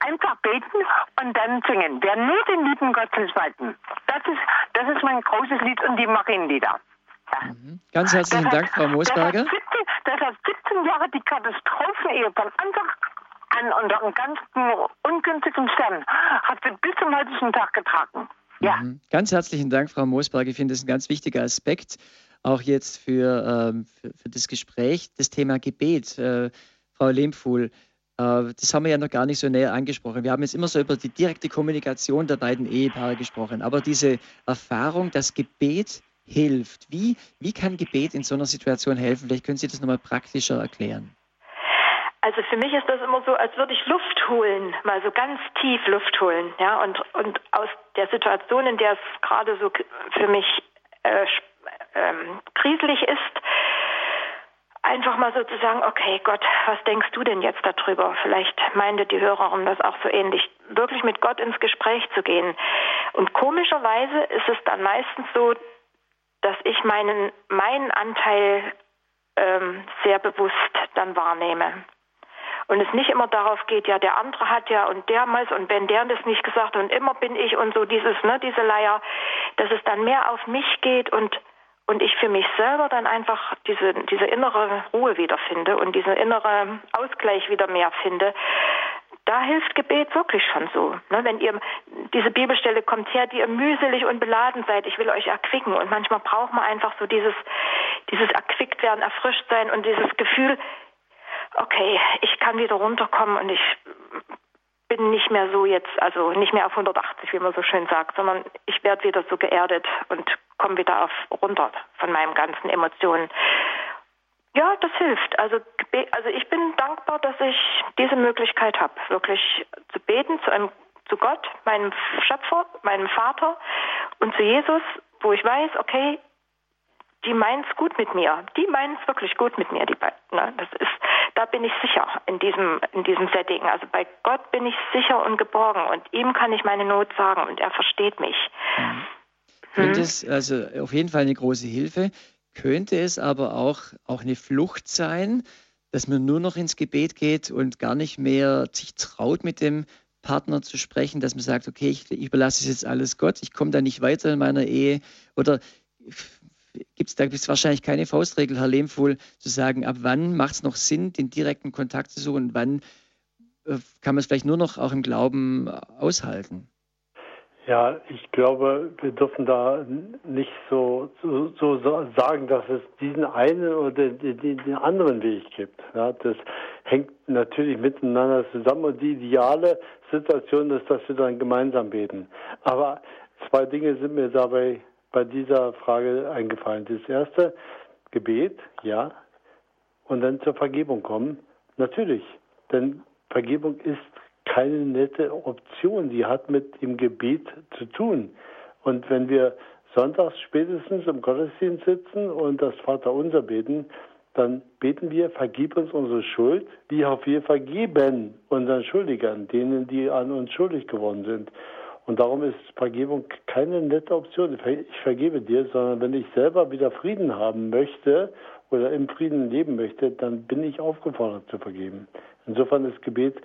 einfach beten und dann singen. Wer nur den lieben Gott zum Zweiten. Das ist, das ist mein großes Lied und die Marienlieder. Mhm. Ganz herzlichen Dank, Frau Moosberger. Das hat 17 Jahre die Katastrophenehe von Anfang an unter einem ganz ungünstigen Stern hat sie bis zum heutigen Tag getragen. Ja. Mhm. Ganz herzlichen Dank, Frau Moosberger. Ich finde das ein ganz wichtiger Aspekt auch jetzt für, ähm, für, für, das Gespräch, das Thema Gebet. Äh, Frau Lehmpfuhl, äh, das haben wir ja noch gar nicht so näher angesprochen. Wir haben jetzt immer so über die direkte Kommunikation der beiden Ehepaare gesprochen, aber diese Erfahrung, dass Gebet hilft, wie, wie kann Gebet in so einer Situation helfen? Vielleicht können Sie das nochmal praktischer erklären. Also für mich ist das immer so, als würde ich Luft holen, mal so ganz tief Luft holen, ja, und, und aus der Situation, in der es gerade so für mich äh, ähm, kriselig ist, einfach mal so zu sagen, okay, Gott, was denkst du denn jetzt darüber? Vielleicht meinte die Hörerin das auch so ähnlich, wirklich mit Gott ins Gespräch zu gehen. Und komischerweise ist es dann meistens so, dass ich meinen, meinen Anteil ähm, sehr bewusst dann wahrnehme. und es nicht immer darauf geht, ja, der andere hat ja und der muss und wenn der das nicht gesagt und immer bin ich und so dieses, ne, diese Leier, dass es dann mehr auf mich geht und und ich für mich selber dann einfach diese, diese innere Ruhe wiederfinde und diesen innere Ausgleich wieder mehr finde, da hilft Gebet wirklich schon so. Ne? Wenn ihr, diese Bibelstelle kommt her, die ihr mühselig und beladen seid, ich will euch erquicken. Und manchmal braucht man einfach so dieses, dieses erquickt werden, erfrischt sein und dieses Gefühl, okay, ich kann wieder runterkommen und ich bin nicht mehr so jetzt, also nicht mehr auf 180, wie man so schön sagt, sondern ich werde wieder so geerdet und komme wieder auf runter von meinen ganzen Emotionen. Ja, das hilft. Also, also ich bin dankbar, dass ich diese Möglichkeit habe, wirklich zu beten zu, einem, zu Gott, meinem Schöpfer, meinem Vater und zu Jesus, wo ich weiß, okay, die meinen es gut mit mir. Die meinen es wirklich gut mit mir. Die, ne, das ist, da bin ich sicher in diesem, in diesem Setting. Also bei Gott bin ich sicher und geborgen und ihm kann ich meine Not sagen und er versteht mich. Mhm. Hm. Das also auf jeden Fall eine große Hilfe könnte es aber auch, auch eine Flucht sein, dass man nur noch ins Gebet geht und gar nicht mehr sich traut, mit dem Partner zu sprechen, dass man sagt, okay, ich, ich überlasse es jetzt alles Gott, ich komme da nicht weiter in meiner Ehe. Oder gibt es da gibt's wahrscheinlich keine Faustregel, Herr Lehmfuhl, zu sagen, ab wann macht es noch Sinn, den direkten Kontakt zu suchen und wann äh, kann man es vielleicht nur noch auch im Glauben aushalten? Ja, ich glaube, wir dürfen da nicht so, so, so sagen, dass es diesen einen oder den, anderen Weg gibt. Ja, das hängt natürlich miteinander zusammen und die ideale Situation ist, dass wir dann gemeinsam beten. Aber zwei Dinge sind mir dabei bei dieser Frage eingefallen. Das erste, Gebet, ja, und dann zur Vergebung kommen. Natürlich, denn Vergebung ist keine nette Option. Die hat mit dem Gebet zu tun. Und wenn wir sonntags spätestens im Gottesdienst sitzen und das Vaterunser beten, dann beten wir, vergib uns unsere Schuld, wie auch wir vergeben unseren Schuldigern, denen, die an uns schuldig geworden sind. Und darum ist Vergebung keine nette Option. Ich vergebe dir, sondern wenn ich selber wieder Frieden haben möchte oder im Frieden leben möchte, dann bin ich aufgefordert zu vergeben. Insofern ist Gebet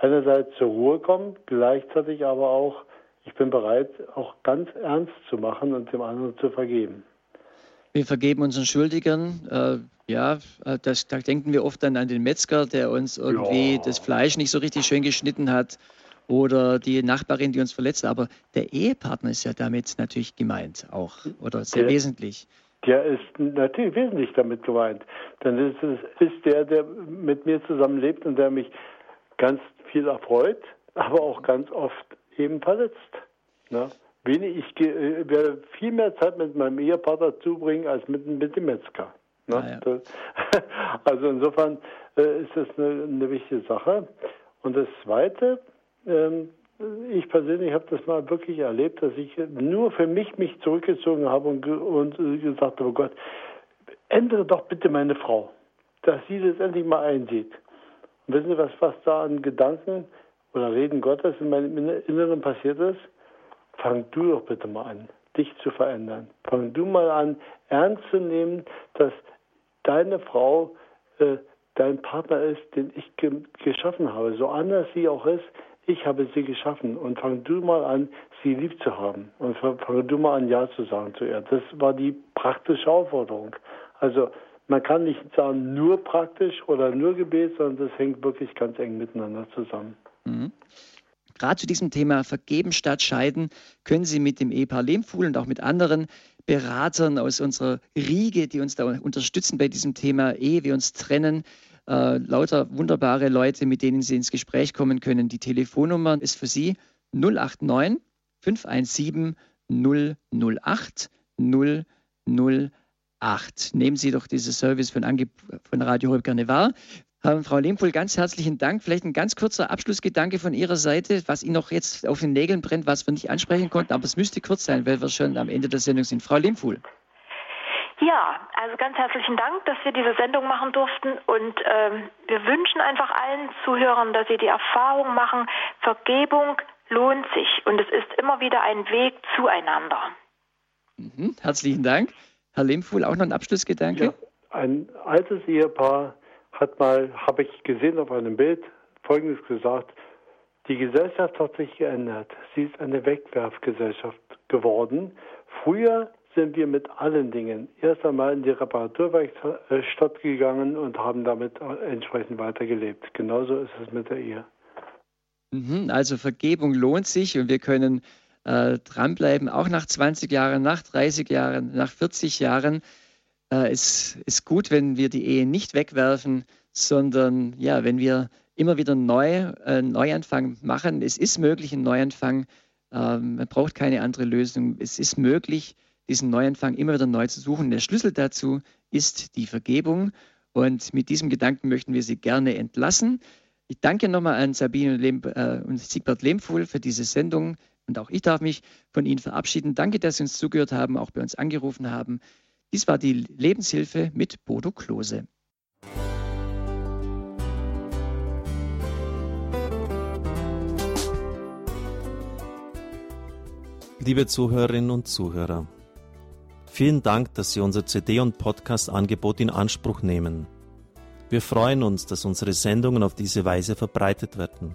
einerseits zur Ruhe kommen, gleichzeitig aber auch, ich bin bereit, auch ganz ernst zu machen und dem anderen zu vergeben. Wir vergeben unseren Schuldigern. Äh, ja, äh, das, da denken wir oft dann an den Metzger, der uns irgendwie ja. das Fleisch nicht so richtig schön geschnitten hat oder die Nachbarin, die uns verletzt. Aber der Ehepartner ist ja damit natürlich gemeint auch oder sehr der, wesentlich. Der ist natürlich wesentlich damit gemeint. Denn es ist der, der mit mir zusammenlebt und der mich ganz viel erfreut, aber auch ganz oft eben verletzt. Ne? Wenig, ich äh, werde viel mehr Zeit mit meinem Ehepartner zubringen als mit, mit dem Metzger. Ne? Ah, ja. also insofern äh, ist das eine, eine, wichtige Sache. Und das Zweite, ähm, ich persönlich habe das mal wirklich erlebt, dass ich nur für mich mich zurückgezogen habe und, und äh, gesagt habe, Gott, ändere doch bitte meine Frau, dass sie das endlich mal einsieht. Wissen Sie, was, was da an Gedanken oder Reden Gottes in meinem Inneren passiert ist? Fang du doch bitte mal an, dich zu verändern. Fang du mal an, ernst zu nehmen, dass deine Frau äh, dein Partner ist, den ich ge geschaffen habe. So anders sie auch ist, ich habe sie geschaffen. Und fang du mal an, sie lieb zu haben. Und fang du mal an, Ja zu sagen zu ihr. Das war die praktische Aufforderung. Also man kann nicht sagen, nur praktisch oder nur Gebet, sondern das hängt wirklich ganz eng miteinander zusammen. Mhm. Gerade zu diesem Thema Vergeben statt Scheiden können Sie mit dem Ehepaar Lehmfuhl und auch mit anderen Beratern aus unserer Riege, die uns da unterstützen bei diesem Thema Ehe, wir uns trennen, äh, lauter wunderbare Leute, mit denen Sie ins Gespräch kommen können. Die Telefonnummer ist für Sie 089 517 008 008. 8. Nehmen Sie doch dieses Service von, Ange von Radio Horeb gerne wahr. Frau Lehmpohl, ganz herzlichen Dank. Vielleicht ein ganz kurzer Abschlussgedanke von Ihrer Seite, was Ihnen noch jetzt auf den Nägeln brennt, was wir nicht ansprechen konnten, aber es müsste kurz sein, weil wir schon am Ende der Sendung sind. Frau Lehmpohl. Ja, also ganz herzlichen Dank, dass wir diese Sendung machen durften und ähm, wir wünschen einfach allen Zuhörern, dass sie die Erfahrung machen, Vergebung lohnt sich und es ist immer wieder ein Weg zueinander. Mhm, herzlichen Dank. Herr Lehmfuhl, auch noch ein Abschlussgedanke? Ja, ein altes Ehepaar hat mal, habe ich gesehen auf einem Bild, Folgendes gesagt, die Gesellschaft hat sich geändert. Sie ist eine Wegwerfgesellschaft geworden. Früher sind wir mit allen Dingen erst einmal in die Reparaturwerkstatt gegangen und haben damit entsprechend weitergelebt. Genauso ist es mit der Ehe. Mhm, also Vergebung lohnt sich und wir können äh, dranbleiben, auch nach 20 Jahren, nach 30 Jahren, nach 40 Jahren. Äh, es ist gut, wenn wir die Ehe nicht wegwerfen, sondern ja, wenn wir immer wieder neu, äh, Neuanfang machen. Es ist möglich, ein Neuanfang. Ähm, man braucht keine andere Lösung. Es ist möglich, diesen Neuanfang immer wieder neu zu suchen. Der Schlüssel dazu ist die Vergebung. Und mit diesem Gedanken möchten wir Sie gerne entlassen. Ich danke nochmal an Sabine und, Lehm, äh, und Siegbert Lehmfuhl für diese Sendung. Und auch ich darf mich von Ihnen verabschieden. Danke, dass Sie uns zugehört haben, auch bei uns angerufen haben. Dies war die Lebenshilfe mit Bodo Klose. Liebe Zuhörerinnen und Zuhörer, vielen Dank, dass Sie unser CD- und Podcast-Angebot in Anspruch nehmen. Wir freuen uns, dass unsere Sendungen auf diese Weise verbreitet werden.